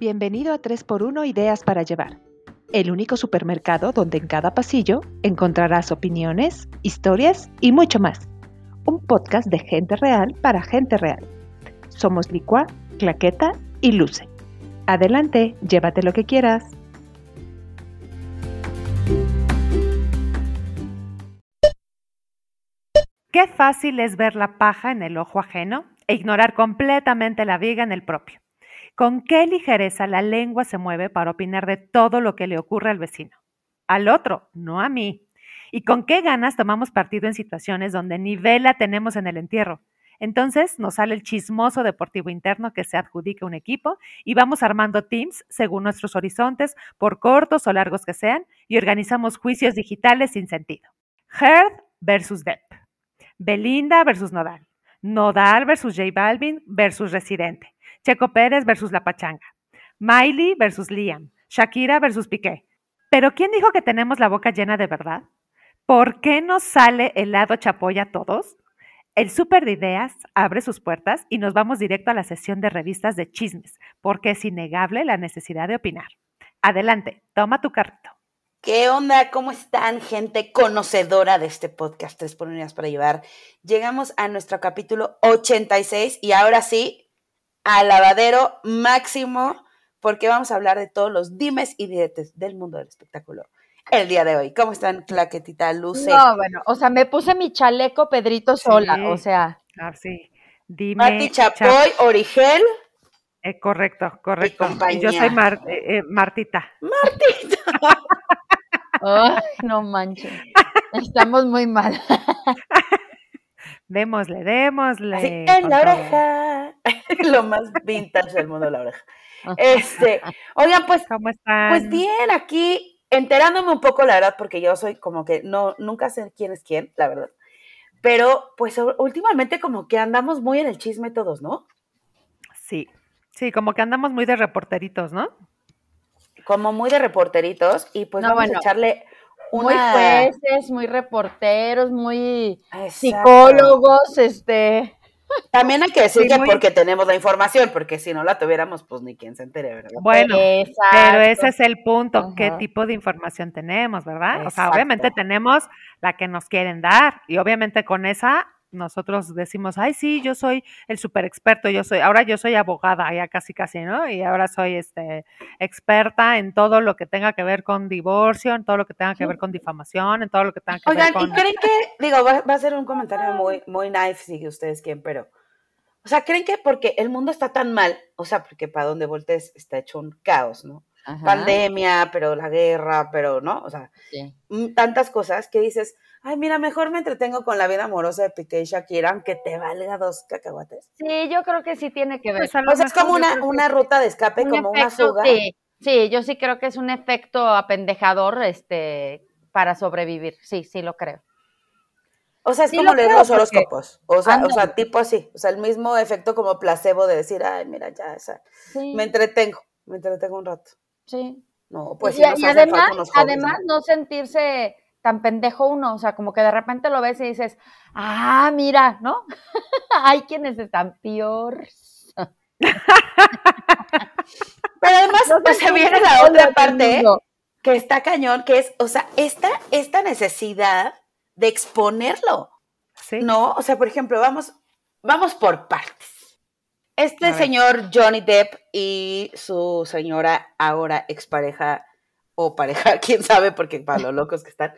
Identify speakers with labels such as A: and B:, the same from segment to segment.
A: Bienvenido a 3x1 Ideas para Llevar, el único supermercado donde en cada pasillo encontrarás opiniones, historias y mucho más. Un podcast de gente real para gente real. Somos Licua, Claqueta y Luce. Adelante, llévate lo que quieras.
B: Qué fácil es ver la paja en el ojo ajeno e ignorar completamente la viga en el propio. Con qué ligereza la lengua se mueve para opinar de todo lo que le ocurre al vecino. Al otro, no a mí. Y con qué ganas tomamos partido en situaciones donde ni vela tenemos en el entierro. Entonces nos sale el chismoso deportivo interno que se adjudica un equipo y vamos armando teams según nuestros horizontes, por cortos o largos que sean, y organizamos juicios digitales sin sentido. Heard versus Depp. Belinda versus Nodal. Nodal versus J Balvin versus Residente. Checo Pérez versus La Pachanga. Miley versus Liam. Shakira versus Piqué. Pero ¿quién dijo que tenemos la boca llena de verdad? ¿Por qué nos sale el lado chapoya a todos? El Super de Ideas abre sus puertas y nos vamos directo a la sesión de revistas de chismes, porque es innegable la necesidad de opinar. Adelante, toma tu carrito.
C: ¿Qué onda? ¿Cómo están, gente conocedora de este podcast Tres por Unidades para Llevar? Llegamos a nuestro capítulo 86 y ahora sí, al lavadero máximo, porque vamos a hablar de todos los dimes y diretes del mundo del espectáculo el día de hoy. ¿Cómo están, Claquetita, Luce?
D: No, bueno, o sea, me puse mi chaleco Pedrito sola,
B: Sí.
D: o sea.
B: Ah, sí. Dime.
C: Mati
B: Chap-
C: Chapoy, Origel,
B: eh, correcto, correcto.
C: compañía.
B: yo soy Mar- eh, eh, Martita.
D: Ay, no manches. Estamos muy mal.
B: Démosle, démosle.
C: así, en la oreja. Lo más vintage del mundo la oreja. Este, oigan, pues
B: ¿Cómo están?
C: Pues bien, aquí enterándome un poco, la verdad, porque yo soy como que no, nunca sé quién es quién, la verdad. Pero pues últimamente como que andamos muy en el chisme todos, ¿no?
B: Sí, sí, como que andamos muy de reporteritos, ¿no?
C: Como muy de reporteritos y pues
D: No,
C: vamos
D: bueno,
C: a echarle
D: Muy jueces, muy reporteros, muy
C: Exacto.
D: psicólogos, este.
C: También hay que decir
B: Sí,
C: que
B: muy-
C: porque tenemos la información, porque si no la tuviéramos, pues ni quien se entere, ¿verdad?
B: Bueno,
D: Exacto.
B: pero ese es el punto, qué tipo de información tenemos, ¿verdad? O sea, obviamente tenemos la que nos quieren dar y obviamente con esa nosotros decimos, ay, sí, yo soy el super experto, yo soy, ahora yo soy abogada, ya casi casi, ¿no? Y ahora soy este experta en todo lo que tenga que ver con divorcio, en todo lo que tenga que ver con difamación, en todo lo que tenga que
C: Oigan,
B: ver
C: ¿y
B: con...
C: creen que, digo, va, va a ser un comentario muy, muy nice, si ustedes quieren, pero, o sea, ¿creen que porque el mundo está tan mal, o sea, porque para donde voltees está hecho un caos, ¿no?
D: Ajá,
C: Pandemia, pero la guerra, pero, ¿no? O sea,
D: sí.
C: mm, tantas cosas que dices, ay, mira, mejor me entretengo con la vida amorosa de Piqué y Shakira, aunque te valga dos cacahuates.
D: Sí, yo creo que sí tiene que ver.
B: Pues
C: O sea, es como una, una ruta de escape,
D: Un
C: como una fuga.
D: Sí, sí, yo sí creo que es un efecto apendejador, este, para sobrevivir. Sí, sí lo creo.
C: O sea, es
D: Sí
C: como
D: lo
C: leer los
D: porque-
C: horóscopos. O sea, o sea, tipo así. O sea, el mismo efecto como placebo de decir, ay, mira, ya, esa.
D: Sí,
C: Me entretengo, me entretengo un rato.
D: Sí.
C: No, pues
D: y,
C: sí nos
D: y
C: hacen
D: además, además
C: ¿no?
D: ¿no? sentirse tan pendejo uno, o sea, como que de repente lo ves y dices, ah, mira, ¿no? Hay quienes están peor.
C: Pero además, pues, se viene la otra parte que está cañón, que es, o sea, esta, esta necesidad de exponerlo,
B: Sí,
C: ¿no? O sea, por ejemplo, vamos, vamos por partes. Este señor Johnny Depp y su señora ahora expareja o pareja, quién sabe, porque para los locos que están,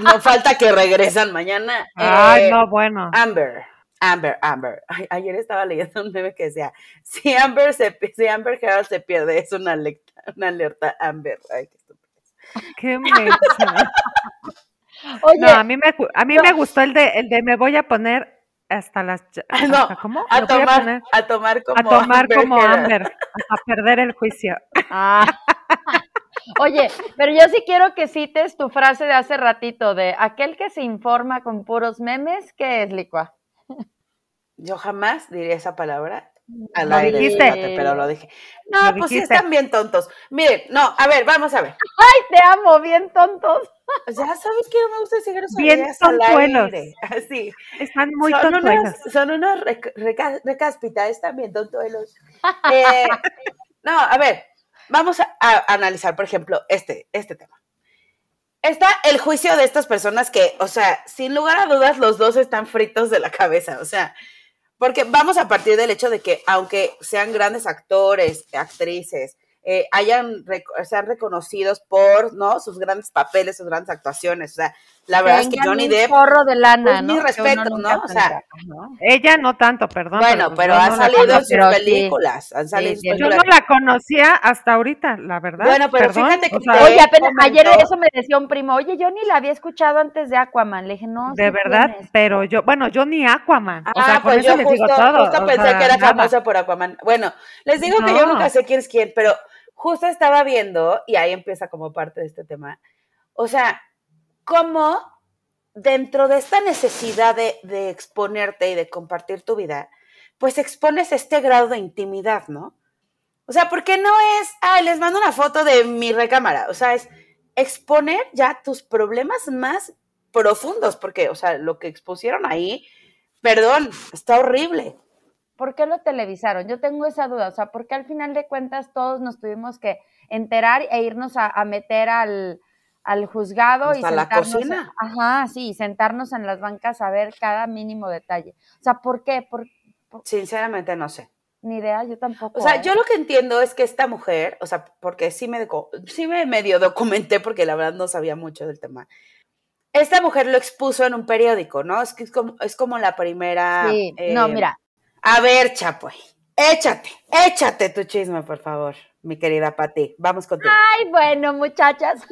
C: no falta que regresan mañana.
B: Ay,
C: eh,
B: no, bueno.
C: Amber, Amber, Amber. Ay, ayer estaba leyendo un meme que decía, si Amber, se, si Amber Heard se pierde, es una alerta, una alerta Amber. Ay, qué estupidez.
B: Qué mensa.
D: Oye,
B: No, a mí me a mí me gustó el de el de me voy a poner hasta las
C: Ah, no,
B: hasta- ¿cómo?
C: A tomar,
B: poner
C: a tomar como
B: a tomar
C: Amber
B: como. Amber, hasta perder el juicio.
D: ah. Oye, pero yo sí quiero que cites tu frase de hace ratito de aquel que se informa con puros memes, ¿qué es, Licua?
C: Yo jamás diría esa palabra al
B: Lo
C: aire,
B: dijiste.
C: fíjate, pero lo dije. No,
B: Lo
C: pues sí están bien tontos. Miren, no, a ver, vamos a ver.
D: ¡Ay, te amo! Bien tontos.
C: Ya sabes que no me gusta decir
B: Bien tontuelos.
C: Así.
B: Están muy
C: son
B: tontuelos.
C: unos, son unos rec- reca- recáspitas, también tontuelos. Eh, no, a ver, vamos a, a analizar, por ejemplo, este, este tema. Está el juicio de estas personas que, o sea, sin lugar a dudas, los dos están fritos de la cabeza, o sea, porque vamos a partir del hecho de que aunque sean grandes actores, actrices, eh, hayan sean reconocidos por no sus grandes papeles, sus grandes actuaciones. O sea, la verdad es que Johnny Depp.
D: Un de lana,
C: pues, Mi respeto, ¿no? O sea,
B: ella no tanto, perdón.
C: Bueno, pero, ha salido en sus películas. Han salido
B: Yo no la conocía hasta ahorita, la verdad.
C: Bueno, pero fíjate que.
D: oye, apenas, ayer eso me decía un primo, oye, yo ni la había escuchado antes de Aquaman. Le dije, no.
B: De verdad, pero yo, bueno, yo ni Aquaman.
C: Ah, o sea, pues yo justo, justo pensé que era famosa por Aquaman. Bueno, les digo que yo nunca sé quién es quién, pero justo estaba viendo, y ahí empieza como parte de este tema, o sea, cómo dentro de esta necesidad de, exponerte y de compartir tu vida, pues expones este grado de intimidad, ¿no? O sea, porque no es, ah, les mando una foto de mi recámara, o sea, es exponer ya tus problemas más profundos, porque, o sea, lo que expusieron ahí, perdón, está horrible.
D: ¿por qué lo televisaron? Yo tengo esa duda, o sea, ¿por qué al final de cuentas todos nos tuvimos que enterar e irnos a, meter al, juzgado y
C: sentarnos, la cocina.
D: Ajá, sí, sentarnos en las bancas a ver cada mínimo detalle. O sea, ¿por qué? Por,
C: Sinceramente no sé.
D: Ni idea, yo tampoco.
C: O sea, ¿eh? yo lo que entiendo es que esta mujer, o sea, porque sí me, sí me medio documenté porque la verdad no sabía mucho del tema. Esta mujer lo expuso en un periódico, ¿no? Es que es como, es como la primera.
D: Sí, no, eh, mira,
C: a ver, Chapoy, échate, échate tu chisme, por favor, mi querida Pati. Vamos contigo.
D: Ay, bueno, muchachas.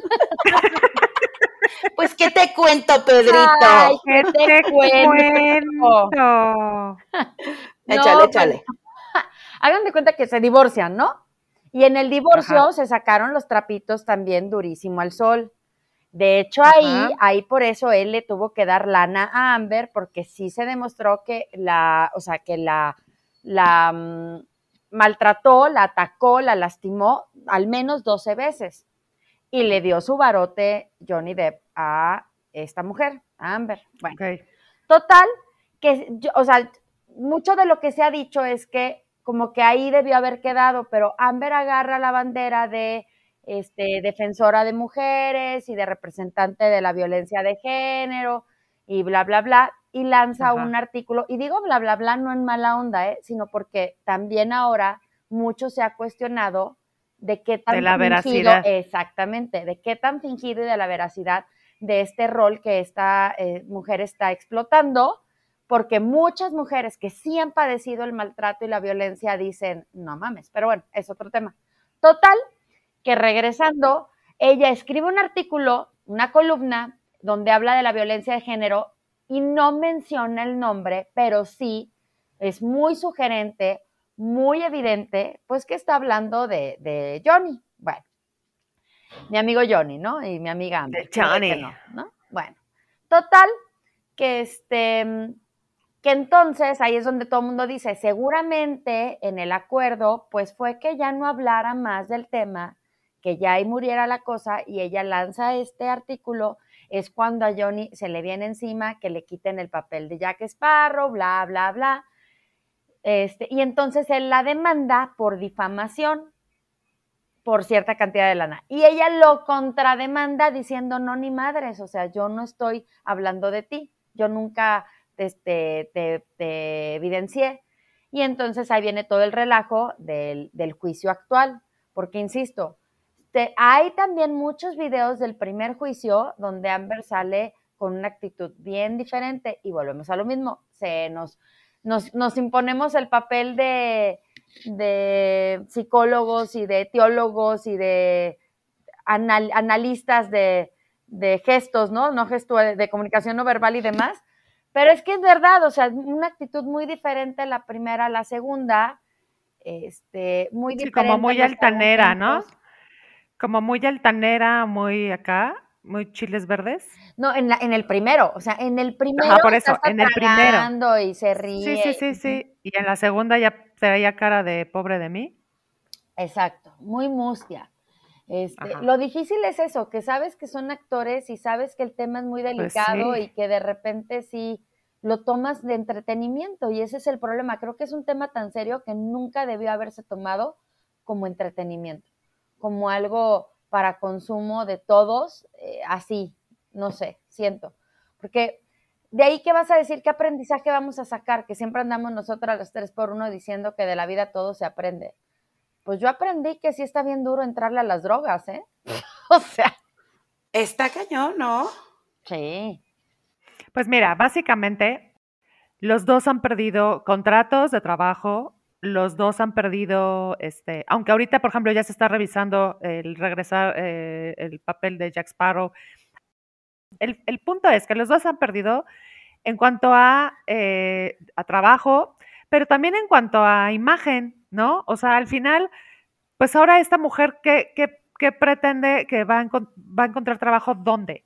C: pues, ¿qué te cuento, Pedrito?
D: Ay, ¿qué te, cuento?
C: échale, échale.
D: Hagan de cuenta que se divorcian, ¿no? Y en el divorcio se sacaron los trapitos también durísimo al sol. De hecho, ahí, ahí por eso él le tuvo que dar lana a Amber, porque sí se demostró que la, o sea, que la, la mm, maltrató, la atacó, la lastimó al menos 12 veces. Y le dio su barote Johnny Depp a esta mujer, a Amber. Bueno, total, que, o sea, mucho de lo que se ha dicho es que como que ahí debió haber quedado, pero Amber agarra la bandera de este, defensora de mujeres y de representante de la violencia de género y bla, bla, bla, y lanza un artículo, y digo bla, bla, bla no en mala onda, ¿eh? sino porque también ahora mucho se ha cuestionado de qué tan
B: la
D: fingido, exactamente, de qué tan fingido y de la veracidad de este rol que esta eh, mujer está explotando, porque muchas mujeres que sí han padecido el maltrato y la violencia dicen, no mames, pero bueno, es otro tema. Total, que regresando, ella escribe un artículo, una columna, donde habla de la violencia de género y no menciona el nombre, pero sí es muy sugerente, muy evidente, pues que está hablando de, Johnny. Bueno, mi amigo Johnny, ¿no? Y mi amiga
B: De Johnny.
D: ¿no? Bueno, total, que este, que entonces ahí es donde todo el mundo dice, seguramente en el acuerdo, pues fue que ya no hablara más del tema que ya ahí muriera la cosa y ella lanza este artículo, es cuando a Johnny se le viene encima que le quiten el papel de Jack Sparrow, bla, bla, bla. Este, y entonces él la demanda por difamación por cierta cantidad de lana. Y ella lo contrademanda diciendo, no, ni madres, o sea, yo no estoy hablando de ti, yo nunca este, te, te evidencié. Y entonces ahí viene todo el relajo del, del juicio actual, porque insisto, hay también muchos videos del primer juicio donde Amber sale con una actitud bien diferente y volvemos a lo mismo, se nos, nos, imponemos el papel de, psicólogos y de teólogos y de analistas de, gestos, ¿no? No gesto de, comunicación no verbal y demás. Pero es que es verdad, o sea, una actitud muy diferente la primera a la segunda, este, muy sí,
B: como muy altanera, ¿no? Como muy altanera, muy acá, muy chiles verdes.
D: No, en, la, en el primero, o sea, en el primero.
B: Ah, por eso, en el primero.
D: Y se ríe.
B: Sí, sí, sí, sí. Y en la segunda ya se veía cara de pobre de mí.
D: Exacto, muy mustia. Este, lo difícil es eso, que sabes que son actores y sabes que el tema es muy pues delicado y que de repente sí lo tomas de entretenimiento y ese es el problema. Creo que es un tema tan serio que nunca debió haberse tomado como entretenimiento como algo para consumo de todos, eh, así, no sé, siento. Porque de ahí, ¿qué vas a decir? ¿Qué aprendizaje vamos a sacar? Que siempre andamos nosotras los tres por uno diciendo que de la vida todo se aprende. Pues yo aprendí que sí está bien duro entrarle a las drogas, ¿eh? o sea.
C: Está cañón, ¿no?
D: Sí.
B: Pues mira, básicamente los dos han perdido contratos de trabajo, los dos han perdido, este, aunque ahorita, por ejemplo, ya se está revisando el regresar eh, el papel de Jack Sparrow. El, el, punto es que los dos han perdido en cuanto a, eh, a trabajo, pero también en cuanto a imagen, ¿no? O sea, al final, pues ahora esta mujer que, que, que pretende que va a, va a encontrar trabajo, ¿dónde?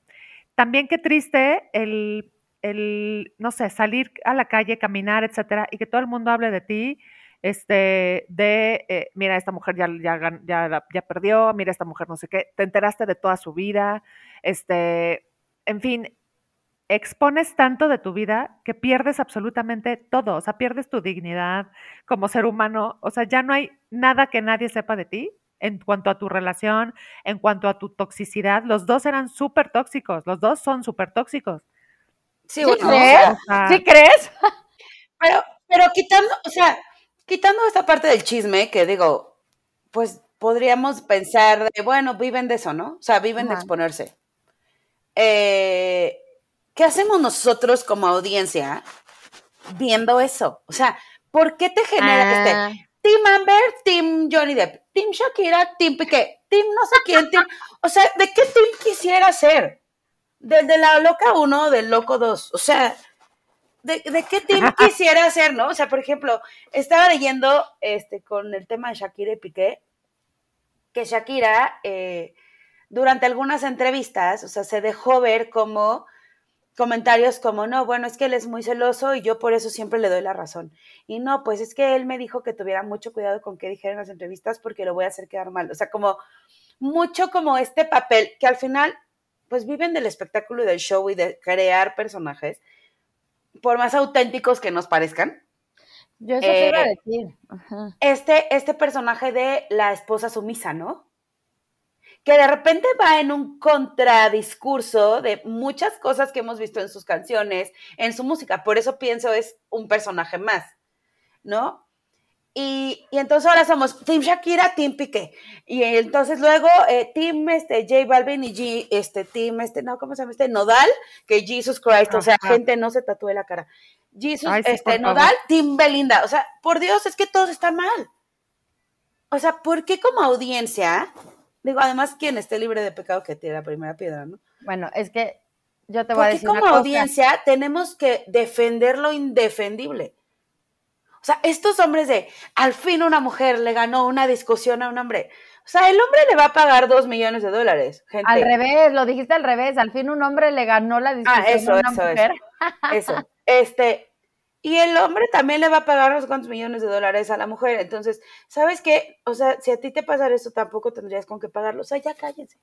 B: También qué triste el el, no sé, salir a la calle, caminar, etcétera, y que todo el mundo hable de ti, este, de, eh, mira, esta mujer ya, ya, ya, ya perdió, mira, esta mujer no sé qué, te enteraste de toda su vida, este, en fin, expones tanto de tu vida que pierdes absolutamente todo, o sea, pierdes tu dignidad como ser humano, o sea, ya no hay nada que nadie sepa de ti en cuanto a tu relación, en cuanto a tu toxicidad, los dos eran súper tóxicos, los dos son súper tóxicos.
D: Sí, bueno, crees? O sea, ¿Sí crees?
C: Pero, pero quitando, o sea, quitando esta parte del chisme, que digo, pues podríamos pensar de, bueno, viven de eso, ¿no? O sea, viven de exponerse. Eh, ¿Qué hacemos nosotros como audiencia viendo eso? O sea, ¿por qué te genera ah. este Team Amber, Team Johnny Depp, Team Shakira, Team Piqué, Team no sé quién, team, o sea, ¿de qué team quisiera ser? Del de la loca 1 del loco 2. O sea, ¿de, ¿de, qué team quisiera ser, no? O sea, por ejemplo, estaba leyendo este, con el tema de Shakira y Piqué, que Shakira, eh, durante algunas entrevistas, o sea, se dejó ver como comentarios como, no, bueno, es que él es muy celoso y yo por eso siempre le doy la razón. Y no, pues es que él me dijo que tuviera mucho cuidado con qué dijera en las entrevistas porque lo voy a hacer quedar mal. O sea, como mucho como este papel que al final pues viven del espectáculo y del show y de crear personajes, por más auténticos que nos parezcan.
D: Yo eso eh, te iba a decir.
C: Ajá. Este, este personaje de la esposa sumisa, ¿no? Que de repente va en un contradiscurso de muchas cosas que hemos visto en sus canciones, en su música. Por eso pienso es un personaje más, ¿no? Y, y, entonces ahora somos Team Shakira, Team Piqué. Y entonces luego eh, Team este, J Balvin y G, este, Team, este, no, ¿cómo se llama este? Nodal, que Jesus Christ, Ajá. o sea, gente no se tatúe la cara. Jesus, Ay, sí, este, Nodal, favor. Team Belinda. O sea, por Dios, es que todos están mal. O sea, ¿por qué como audiencia? Digo, además, quien esté libre de pecado que tire la primera piedra, ¿no?
D: Bueno, es que yo te voy a decir.
C: como audiencia tenemos que defender lo indefendible? O sea, estos hombres de, al fin una mujer le ganó una discusión a un hombre. O sea, el hombre le va a pagar dos millones de dólares, gente.
D: Al revés, lo dijiste al revés. Al fin un hombre le ganó la discusión
C: ah, eso,
D: a una
C: eso,
D: mujer.
C: Eso, eso. Este, y el hombre también le va a pagar unos cuantos millones de dólares a la mujer. Entonces, ¿sabes qué? O sea, si a ti te pasara eso, tampoco tendrías con qué pagarlo. O sea, ya cállense.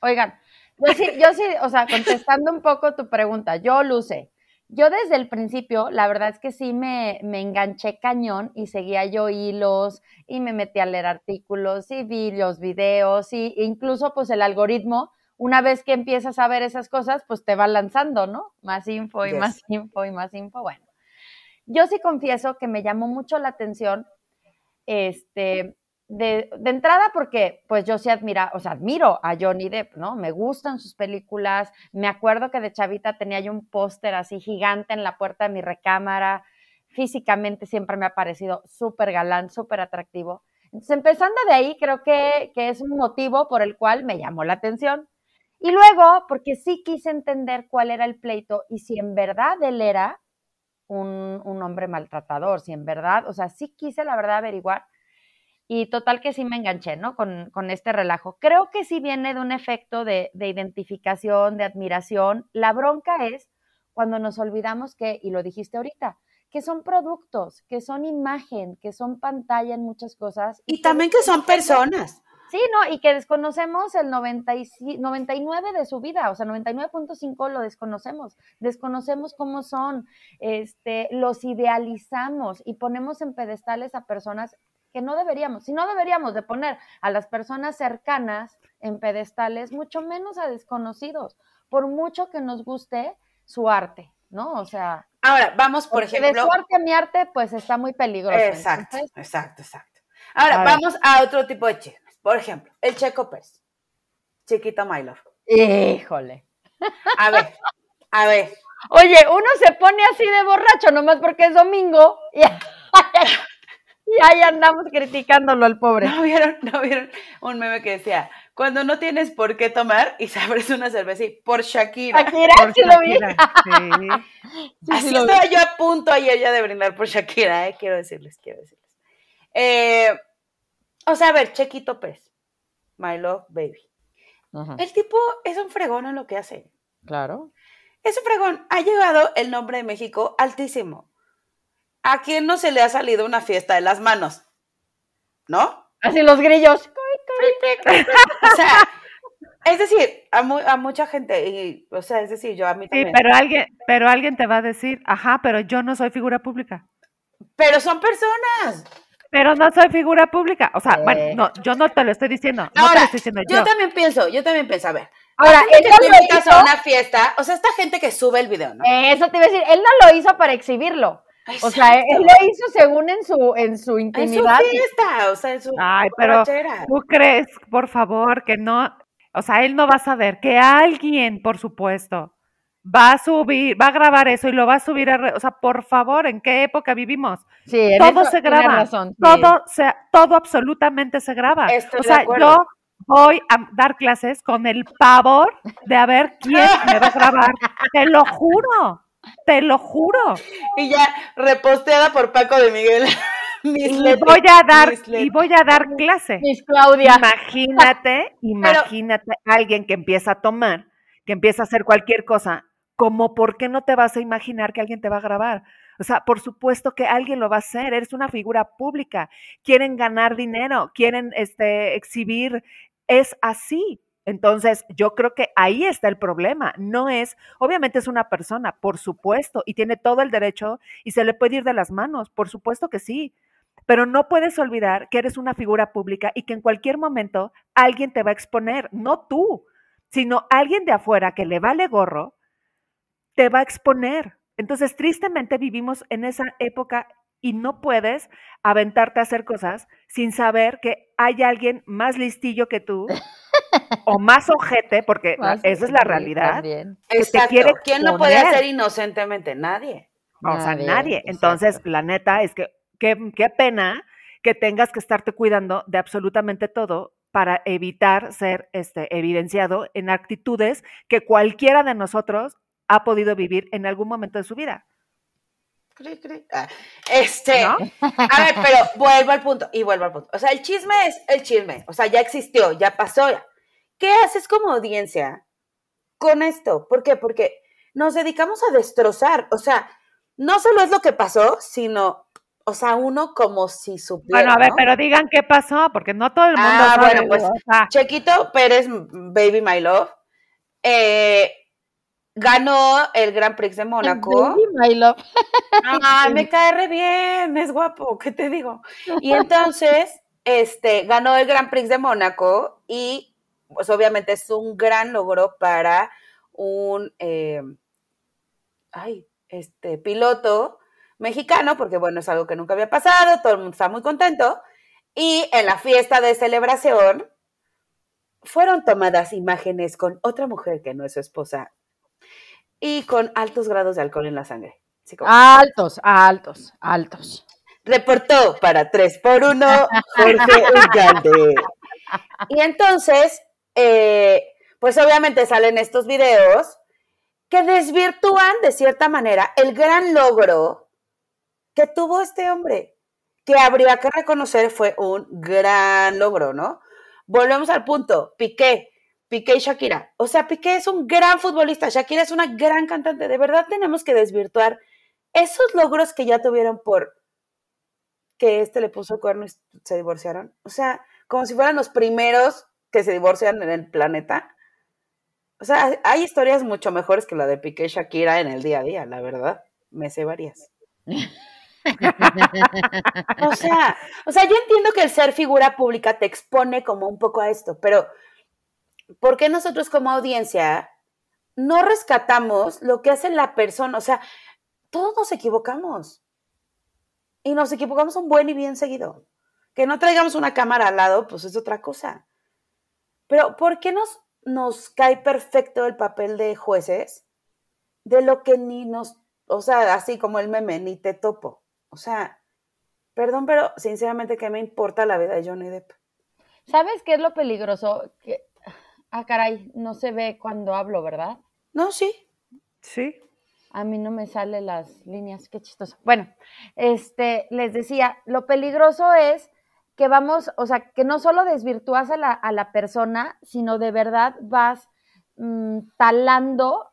D: Oigan, yo sí, yo sí, o sea, contestando un poco tu pregunta, yo, Luce, yo desde el principio, la verdad es que sí me, me, enganché cañón y seguía yo hilos y me metí a leer artículos y vi los videos y incluso pues el algoritmo, una vez que empiezas a ver esas cosas, pues te va lanzando, ¿no? Más info y yes. más info y más info. Bueno, yo sí confieso que me llamó mucho la atención este, de, entrada porque pues yo sí admira, o sea, admiro a Johnny Depp, ¿no? Me gustan sus películas, me acuerdo que de chavita tenía yo un póster así gigante en la puerta de mi recámara, físicamente siempre me ha parecido súper galán, súper atractivo. Entonces, empezando de ahí, creo que, que es un motivo por el cual me llamó la atención. Y luego, porque sí quise entender cuál era el pleito y si en verdad él era un, un hombre maltratador, si en verdad, o sea, sí quise la verdad averiguar y total que sí me enganché, ¿no? Con, con, este relajo. Creo que sí viene de un efecto de, de, identificación, de admiración. La bronca es cuando nos olvidamos que, y lo dijiste ahorita, que son productos, que son imagen, que son pantalla en muchas cosas.
C: Y, y también que son personas.
D: Sí, no, y que desconocemos el 90 y, 99 de su vida, o sea, 99.5 lo desconocemos, desconocemos cómo son, este, los idealizamos y ponemos en pedestales a personas que no deberíamos, si no deberíamos de poner a las personas cercanas en pedestales, mucho menos a desconocidos, por mucho que nos guste su arte, ¿no? O sea...
C: Ahora, vamos, por ejemplo...
D: De su arte a mi arte, pues está muy peligroso.
C: Exacto, exacto, exacto. Ahora, vamos a otro tipo de chismes. Por ejemplo, el Checo Pérez. Chiquita My Love.
D: Híjole.
C: A ver, a ver.
D: Oye, uno se pone así de borracho nomás porque es domingo y, ahí andamos criticándolo al pobre.
C: ¿No vieron, ¿No vieron un meme que decía, cuando no tienes por qué tomar y sabes una cerveza y por Shakira.
D: Shakira, sí lo vi.
C: Sí. Así estaba yo a punto ayer ya de brindar por Shakira, ¿eh? quiero decirles, quiero decirles. Eh, o sea, a ver, Chequito Pérez, My Love Baby. El tipo es un fregón en lo que hace.
D: Claro.
C: Es un fregón. Ha llegado el nombre de México altísimo. ¿A quién no se le ha salido una fiesta de las manos? ¿No?
D: Así los grillos.
C: o sea, es decir, a, a, mucha gente, y, o sea, es decir, yo a mí también.
B: Sí, pero alguien, pero alguien te va a decir, ajá, pero yo no soy figura pública.
C: Pero son personas.
B: Pero no soy figura pública. O sea, bueno, no, yo no te lo estoy diciendo. No te lo estoy diciendo yo.
C: Yo también pienso, yo también pienso, a ver.
D: Ahora, él
C: no lo hizo. a una fiesta, o sea, esta gente que sube el video, ¿no?
D: Eso te iba a decir, él no lo hizo para exhibirlo. O sea, él lo hizo según en su, en su intimidad.
C: En su fiesta, o sea, en su
B: Ay, pero tú crees, por favor, que no, o sea, él no va a saber que alguien, por supuesto, va a subir, va a grabar eso y lo va a subir a, o sea, por favor, ¿en qué época vivimos?
D: Sí,
B: todo se graba, todo, se, todo absolutamente se graba. o sea, yo voy a dar clases con el pavor de a ver quién me va a grabar, te lo juro, te lo juro.
C: Y ya reposteada por Paco de Miguel.
B: y voy a dar y voy a dar clase.
D: Miss Claudia.
B: Imagínate, imagínate alguien que empieza a tomar, que empieza a hacer cualquier cosa como por qué no te vas a imaginar que alguien te va a grabar. O sea, por supuesto que alguien lo va a hacer, eres una figura pública, quieren ganar dinero, quieren este, exhibir, es así. Entonces, yo creo que ahí está el problema. No es, obviamente es una persona, por supuesto, y tiene todo el derecho y se le puede ir de las manos, por supuesto que sí. Pero no puedes olvidar que eres una figura pública y que en cualquier momento alguien te va a exponer, no tú, sino alguien de afuera que le vale gorro te va a exponer. Entonces, tristemente vivimos en esa época y no puedes aventarte a hacer cosas sin saber que hay alguien más listillo que tú o más ojete, porque esa es la realidad.
C: Exacto. ¿Quién lo puede hacer inocentemente? Nadie.
B: O sea, nadie. Entonces, la neta es que qué, qué pena que tengas que estarte cuidando de absolutamente todo para evitar ser este, evidenciado en actitudes que cualquiera de nosotros ha podido vivir en algún momento de su vida.
C: Ah, este, a ver, pero vuelvo al punto y vuelvo al punto. O sea, el chisme es el chisme, o sea, ya existió, ya pasó. ¿Qué haces como audiencia con esto? ¿Por qué? Porque nos dedicamos a destrozar, o sea, no solo es lo que pasó, sino, o sea, uno como si supiera.
B: Bueno, a ver, pero digan qué pasó, porque no todo el mundo
C: ah, Bueno, pues, Chequito Pérez, Baby My Love, eh, ganó el Grand Prix de Mónaco. Ah, me cae re bien, es guapo, ¿qué te digo? Y entonces, este, ganó el Grand Prix de Mónaco y pues obviamente es un gran logro para un eh, ay, este, piloto mexicano, porque bueno, es algo que nunca había pasado, todo el mundo está muy contento. Y en la fiesta de celebración fueron tomadas imágenes con otra mujer que no es su esposa, y con altos grados de alcohol en la sangre.
D: Altos, altos, altos.
C: Reportó para 3 por 1 Jorge Ugalde. Y entonces, eh, pues obviamente salen estos videos que desvirtúan de cierta manera el gran logro que tuvo este hombre, que habría que reconocer fue un gran logro, ¿no? Volvemos al punto, Piqué, Piqué y Shakira. O sea, Piqué es un gran futbolista, Shakira es una gran cantante. De verdad tenemos que desvirtuar esos logros que ya tuvieron por que este le puso cuerno y se divorciaron. O sea, como si fueran los primeros que se divorcian en el planeta. O sea, hay historias mucho mejores que la de Piqué y Shakira en el día a día, la verdad. Me sé varias. o sea, o sea, yo entiendo que el ser figura pública te expone como un poco a esto, pero ¿por qué nosotros como audiencia no rescatamos lo que hace la persona? O sea, todos nos equivocamos. Y nos equivocamos un buen y bien seguido. Que no traigamos una cámara al lado, pues es otra cosa. Pero ¿por qué nos, nos cae perfecto el papel de jueces de lo que ni nos, o sea, así como el meme, ni te topo? O sea, perdón, pero sinceramente, ¿qué me importa la vida de Johnny Depp?
D: ¿Sabes qué es lo peligroso? Que, ah, caray, no se ve cuando hablo, ¿verdad?
C: No, sí.
B: Sí.
D: A mí no me salen las líneas, qué chistoso. Bueno, este, les decía, lo peligroso es que vamos, o sea, que no solo desvirtúas a la, a la persona, sino de verdad vas mm, talando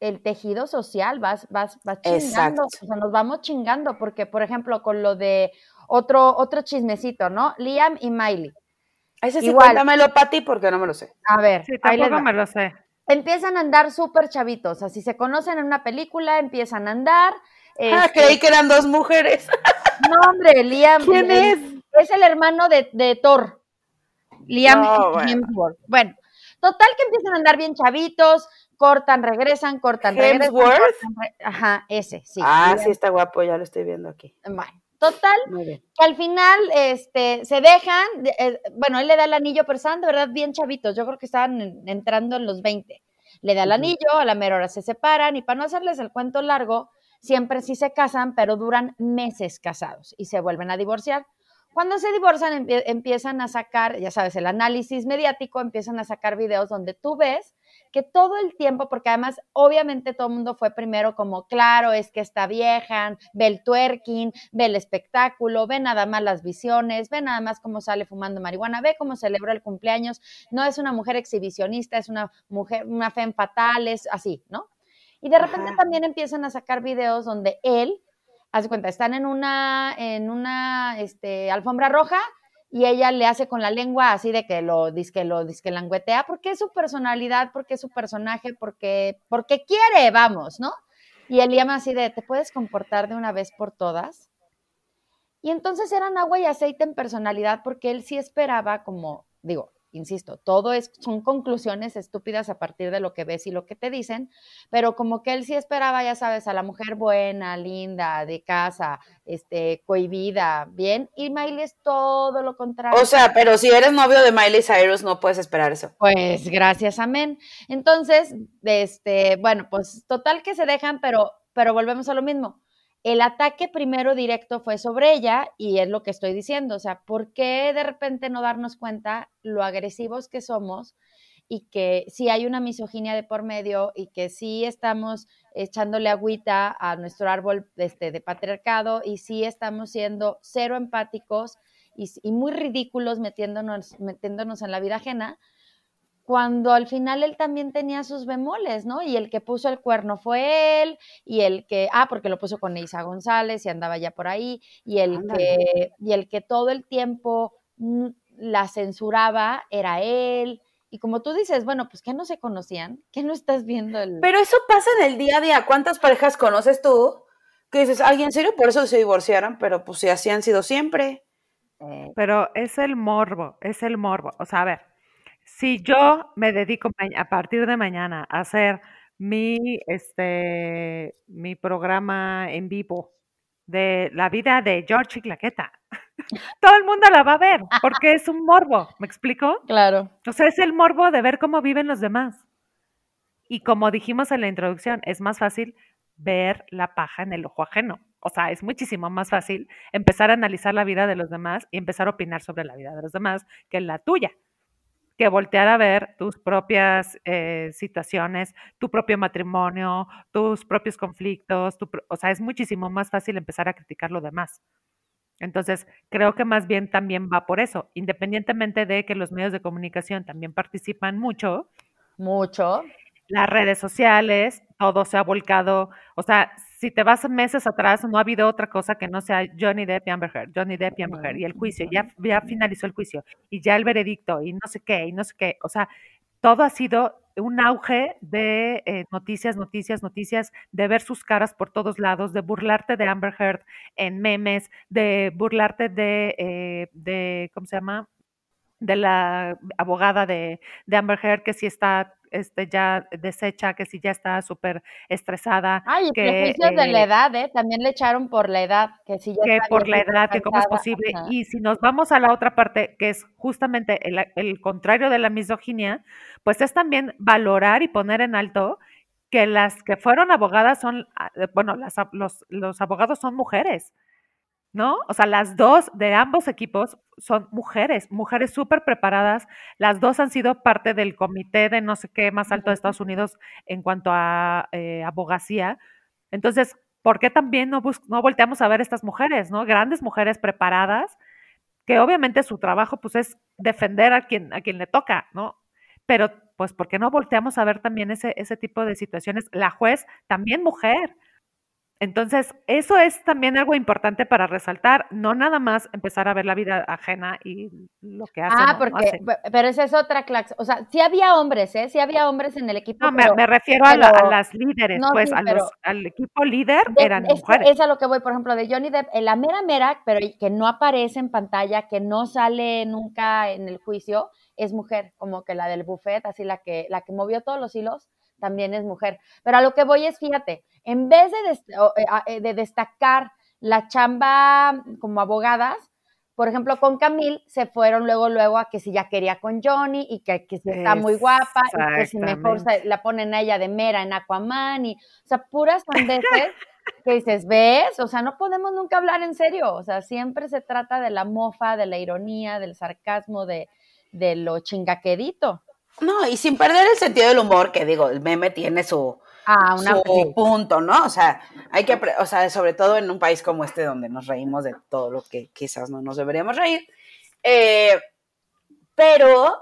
D: el tejido social, vas, vas, vas chingando, o sea, nos vamos chingando, porque, por ejemplo, con lo de otro, otro chismecito, ¿no? Liam y Miley.
C: Ese sí, Igual. cuéntamelo para ti, porque no me lo sé.
D: A ver.
B: Sí, tampoco me lo sé.
D: Empiezan a andar súper chavitos, o sea, si se conocen en una película, empiezan a andar.
C: Ah, este creí que eran dos mujeres.
D: No, hombre, Liam.
C: ¿Quién es?
D: Es el hermano de, de Thor. Liam
C: No,
D: y
C: bueno.
D: Hemsworth. Bueno, total que empiezan a andar bien chavitos, cortan, regresan, cortan, regresan.
C: ¿Hemsworth?
D: cortan, re- Ajá, ese, sí.
C: ah,
D: Liam.
C: sí está guapo, ya lo estoy viendo aquí.
D: Bueno, total, que al final este, se dejan, de- eh, bueno, él le da el anillo, pero estaban de verdad bien chavitos, yo creo que estaban en- entrando en los 20. Le da el anillo, a la mera hora se separan y para no hacerles el cuento largo, siempre sí se casan, pero duran meses casados y se vuelven a divorciar. Cuando se divorcian empie- empiezan a sacar, ya sabes, el análisis mediático, empiezan a sacar videos donde tú ves que todo el tiempo, porque además obviamente todo el mundo fue primero como, claro, es que está vieja, ve el twerking, ve el espectáculo, ve nada más las visiones, ve nada más cómo sale fumando marihuana, ve cómo celebra el cumpleaños, no es una mujer exhibicionista, es una mujer, una fe fatal, es así, ¿no? Y de repente
C: Ajá.
D: también empiezan a sacar videos donde él, haz cuenta, están en una, en una este, alfombra roja y ella le hace con la lengua así de que lo disque lo disque languetea porque es su personalidad, porque es su personaje, porque porque quiere, vamos, ¿no? Y él llama así de, ¿te puedes comportar de una vez por todas? Y entonces eran agua y aceite en personalidad porque él sí esperaba como, digo, insisto, todo es, son conclusiones estúpidas a partir de lo que ves y lo que te dicen, pero como que él sí esperaba, ya sabes, a la mujer buena, linda, de casa, este, cohibida, bien, y Miley es todo lo contrario.
C: O sea, pero si eres novio de Miley Cyrus, no puedes esperar eso.
D: Pues gracias, amén. Entonces, este, bueno, pues total que se dejan, pero, pero volvemos a lo mismo. El ataque primero directo fue sobre ella y es lo que estoy diciendo. O sea, ¿por qué de repente no darnos cuenta lo agresivos que somos y que sí hay una misoginia de por medio y que sí estamos echándole agüita a nuestro árbol este, de patriarcado y sí estamos siendo cero empáticos y, y muy ridículos metiéndonos, metiéndonos en la vida ajena? Cuando al final él también tenía sus bemoles, ¿no? Y el que puso el cuerno fue él, y el que, ah, porque lo puso con Isa González y andaba ya por ahí, y el
C: Ándale.
D: que, y el que todo el tiempo la censuraba era él. Y como tú dices, bueno, pues que no se conocían, que no estás viendo el.
C: Pero eso pasa en el día a día. ¿Cuántas parejas conoces tú? Que dices, ay, en serio, por eso se divorciaron, pero pues si así han sido siempre.
B: Pero es el morbo, es el morbo. O sea, a ver, si yo me dedico a partir de mañana a hacer mi, este, mi programa en vivo de la vida de George y Claqueta, todo el mundo la va a ver porque es un morbo, ¿me explico?
D: claro.
B: O sea, es el morbo de ver cómo viven los demás. Y como dijimos en la introducción, es más fácil ver la paja en el ojo ajeno. O sea, es muchísimo más fácil empezar a analizar la vida de los demás y empezar a opinar sobre la vida de los demás que la tuya. Que voltear a ver tus propias eh, situaciones, tu propio matrimonio, tus propios conflictos. tu pro- o sea, es muchísimo más fácil empezar a criticar lo demás. Entonces, creo que más bien también va por eso, independientemente de que los medios de comunicación también participan mucho,
D: Mucho.
B: las redes sociales, todo se ha volcado, o sea, si te vas meses atrás, no ha habido otra cosa que no sea Johnny Depp y Amber Heard, Johnny Depp y Amber Heard, y el juicio, ya, ya finalizó el juicio, y ya el veredicto, y no sé qué, y no sé qué, o sea, todo ha sido un auge de eh, noticias, noticias, noticias, de ver sus caras por todos lados, de burlarte de Amber Heard en memes, de burlarte de, eh, de ¿cómo se llama? de la abogada de, de Amber Heard, que si está este, ya deshecha, que si ya está súper estresada.
D: Ay,
B: que,
D: de la
B: eh,
D: edad, ¿eh? También le echaron por la edad, que si ya
B: que
D: está
B: por la edad, que cómo es posible.
D: Ajá.
B: Y si nos vamos a la otra parte, que es justamente el, el contrario de la misoginia, pues es también valorar y poner en alto que las que fueron abogadas son, ah, bueno, las, los, los abogados son mujeres. ¿No? O sea, las dos de ambos equipos son mujeres, mujeres súper preparadas. Las dos han sido parte del comité de no sé qué más alto de Estados Unidos en cuanto a eh, abogacía. Entonces, ¿por qué también no, no volteamos a ver estas mujeres, ¿no? Grandes mujeres preparadas, que obviamente su trabajo pues es defender a quien, a quien le toca, ¿no? Pero pues, ¿por qué no volteamos a ver también ese, ese tipo de situaciones? La juez, también mujer, entonces, eso es también algo importante para resaltar, no nada más empezar a ver la vida ajena y lo que hacen.
D: Ah, porque, no pero esa es otra clase. O sea, sí había hombres, ¿eh? Sí había hombres en el equipo.
B: No,
D: pero,
B: me, me, refiero pero, a, la, a, las líderes, no, pues, sí, a los, al equipo líder
D: de,
B: eran
D: es,
B: mujeres.
D: Es a lo que voy, por ejemplo, de Johnny Depp, en la mera mera, pero que no aparece en pantalla, que no sale nunca en el juicio, es mujer, como que la del buffet, así la que, la que movió todos los hilos, también es mujer. Pero a lo que voy es, fíjate, en vez de, des de destacar la chamba como abogadas, por ejemplo, con Camille se fueron luego, luego a que si ya quería con Johnny y que, que si está muy guapa y que si mejor se, la ponen a ella de mera en Aquaman y, o sea, puras sandeces que dices, ¿ves? O sea, no podemos nunca hablar en serio, o sea, siempre se trata de la mofa, de la ironía, del sarcasmo, de, de lo chingaquedito.
C: No, y sin perder el sentido del humor, que digo, el meme tiene su,
D: ah, una,
C: su punto, ¿no? O sea, hay que, o sea, sobre todo en un país como este donde nos reímos de todo lo que quizás no nos deberíamos reír. Eh, pero,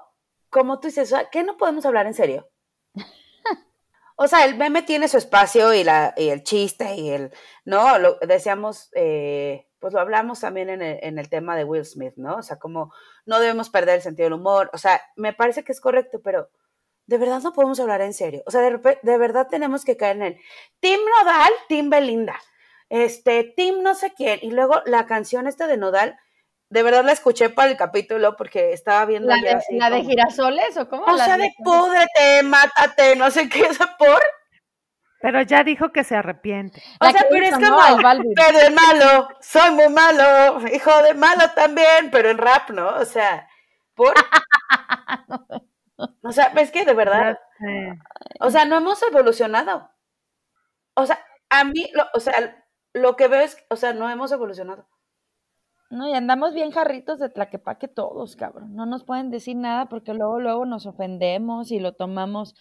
C: como tú dices, ¿qué no podemos hablar en serio? O sea, el meme tiene su espacio y, la, y el chiste y el, ¿no? Lo decíamos, eh, pues lo hablamos también en el, en el, tema de Will Smith, ¿no? O sea, como no debemos perder el sentido del humor. O sea, me parece que es correcto, pero de verdad no podemos hablar en serio. O sea, de, de verdad tenemos que caer en el Team Nodal, Team Belinda, este, Team no sé quién. Y luego la canción esta de Nodal, de verdad la escuché para el capítulo porque estaba viendo.
D: ¿La, de, así ¿la como, de girasoles o cómo?
C: O sea, de púdrete, mátate, no sé qué, es por.
B: Pero ya dijo que se arrepiente.
C: O sea, pero es como, pero es malo, soy muy malo, hijo de malo también, pero en rap, ¿no? O sea, por. o sea, es que de verdad, o sea, no hemos evolucionado. O sea, a mí, lo, o sea, lo que veo es, o sea, no hemos evolucionado.
D: No, y andamos bien jarritos de tlaquepaque todos, cabrón. No nos pueden decir nada porque luego, luego nos ofendemos y lo tomamos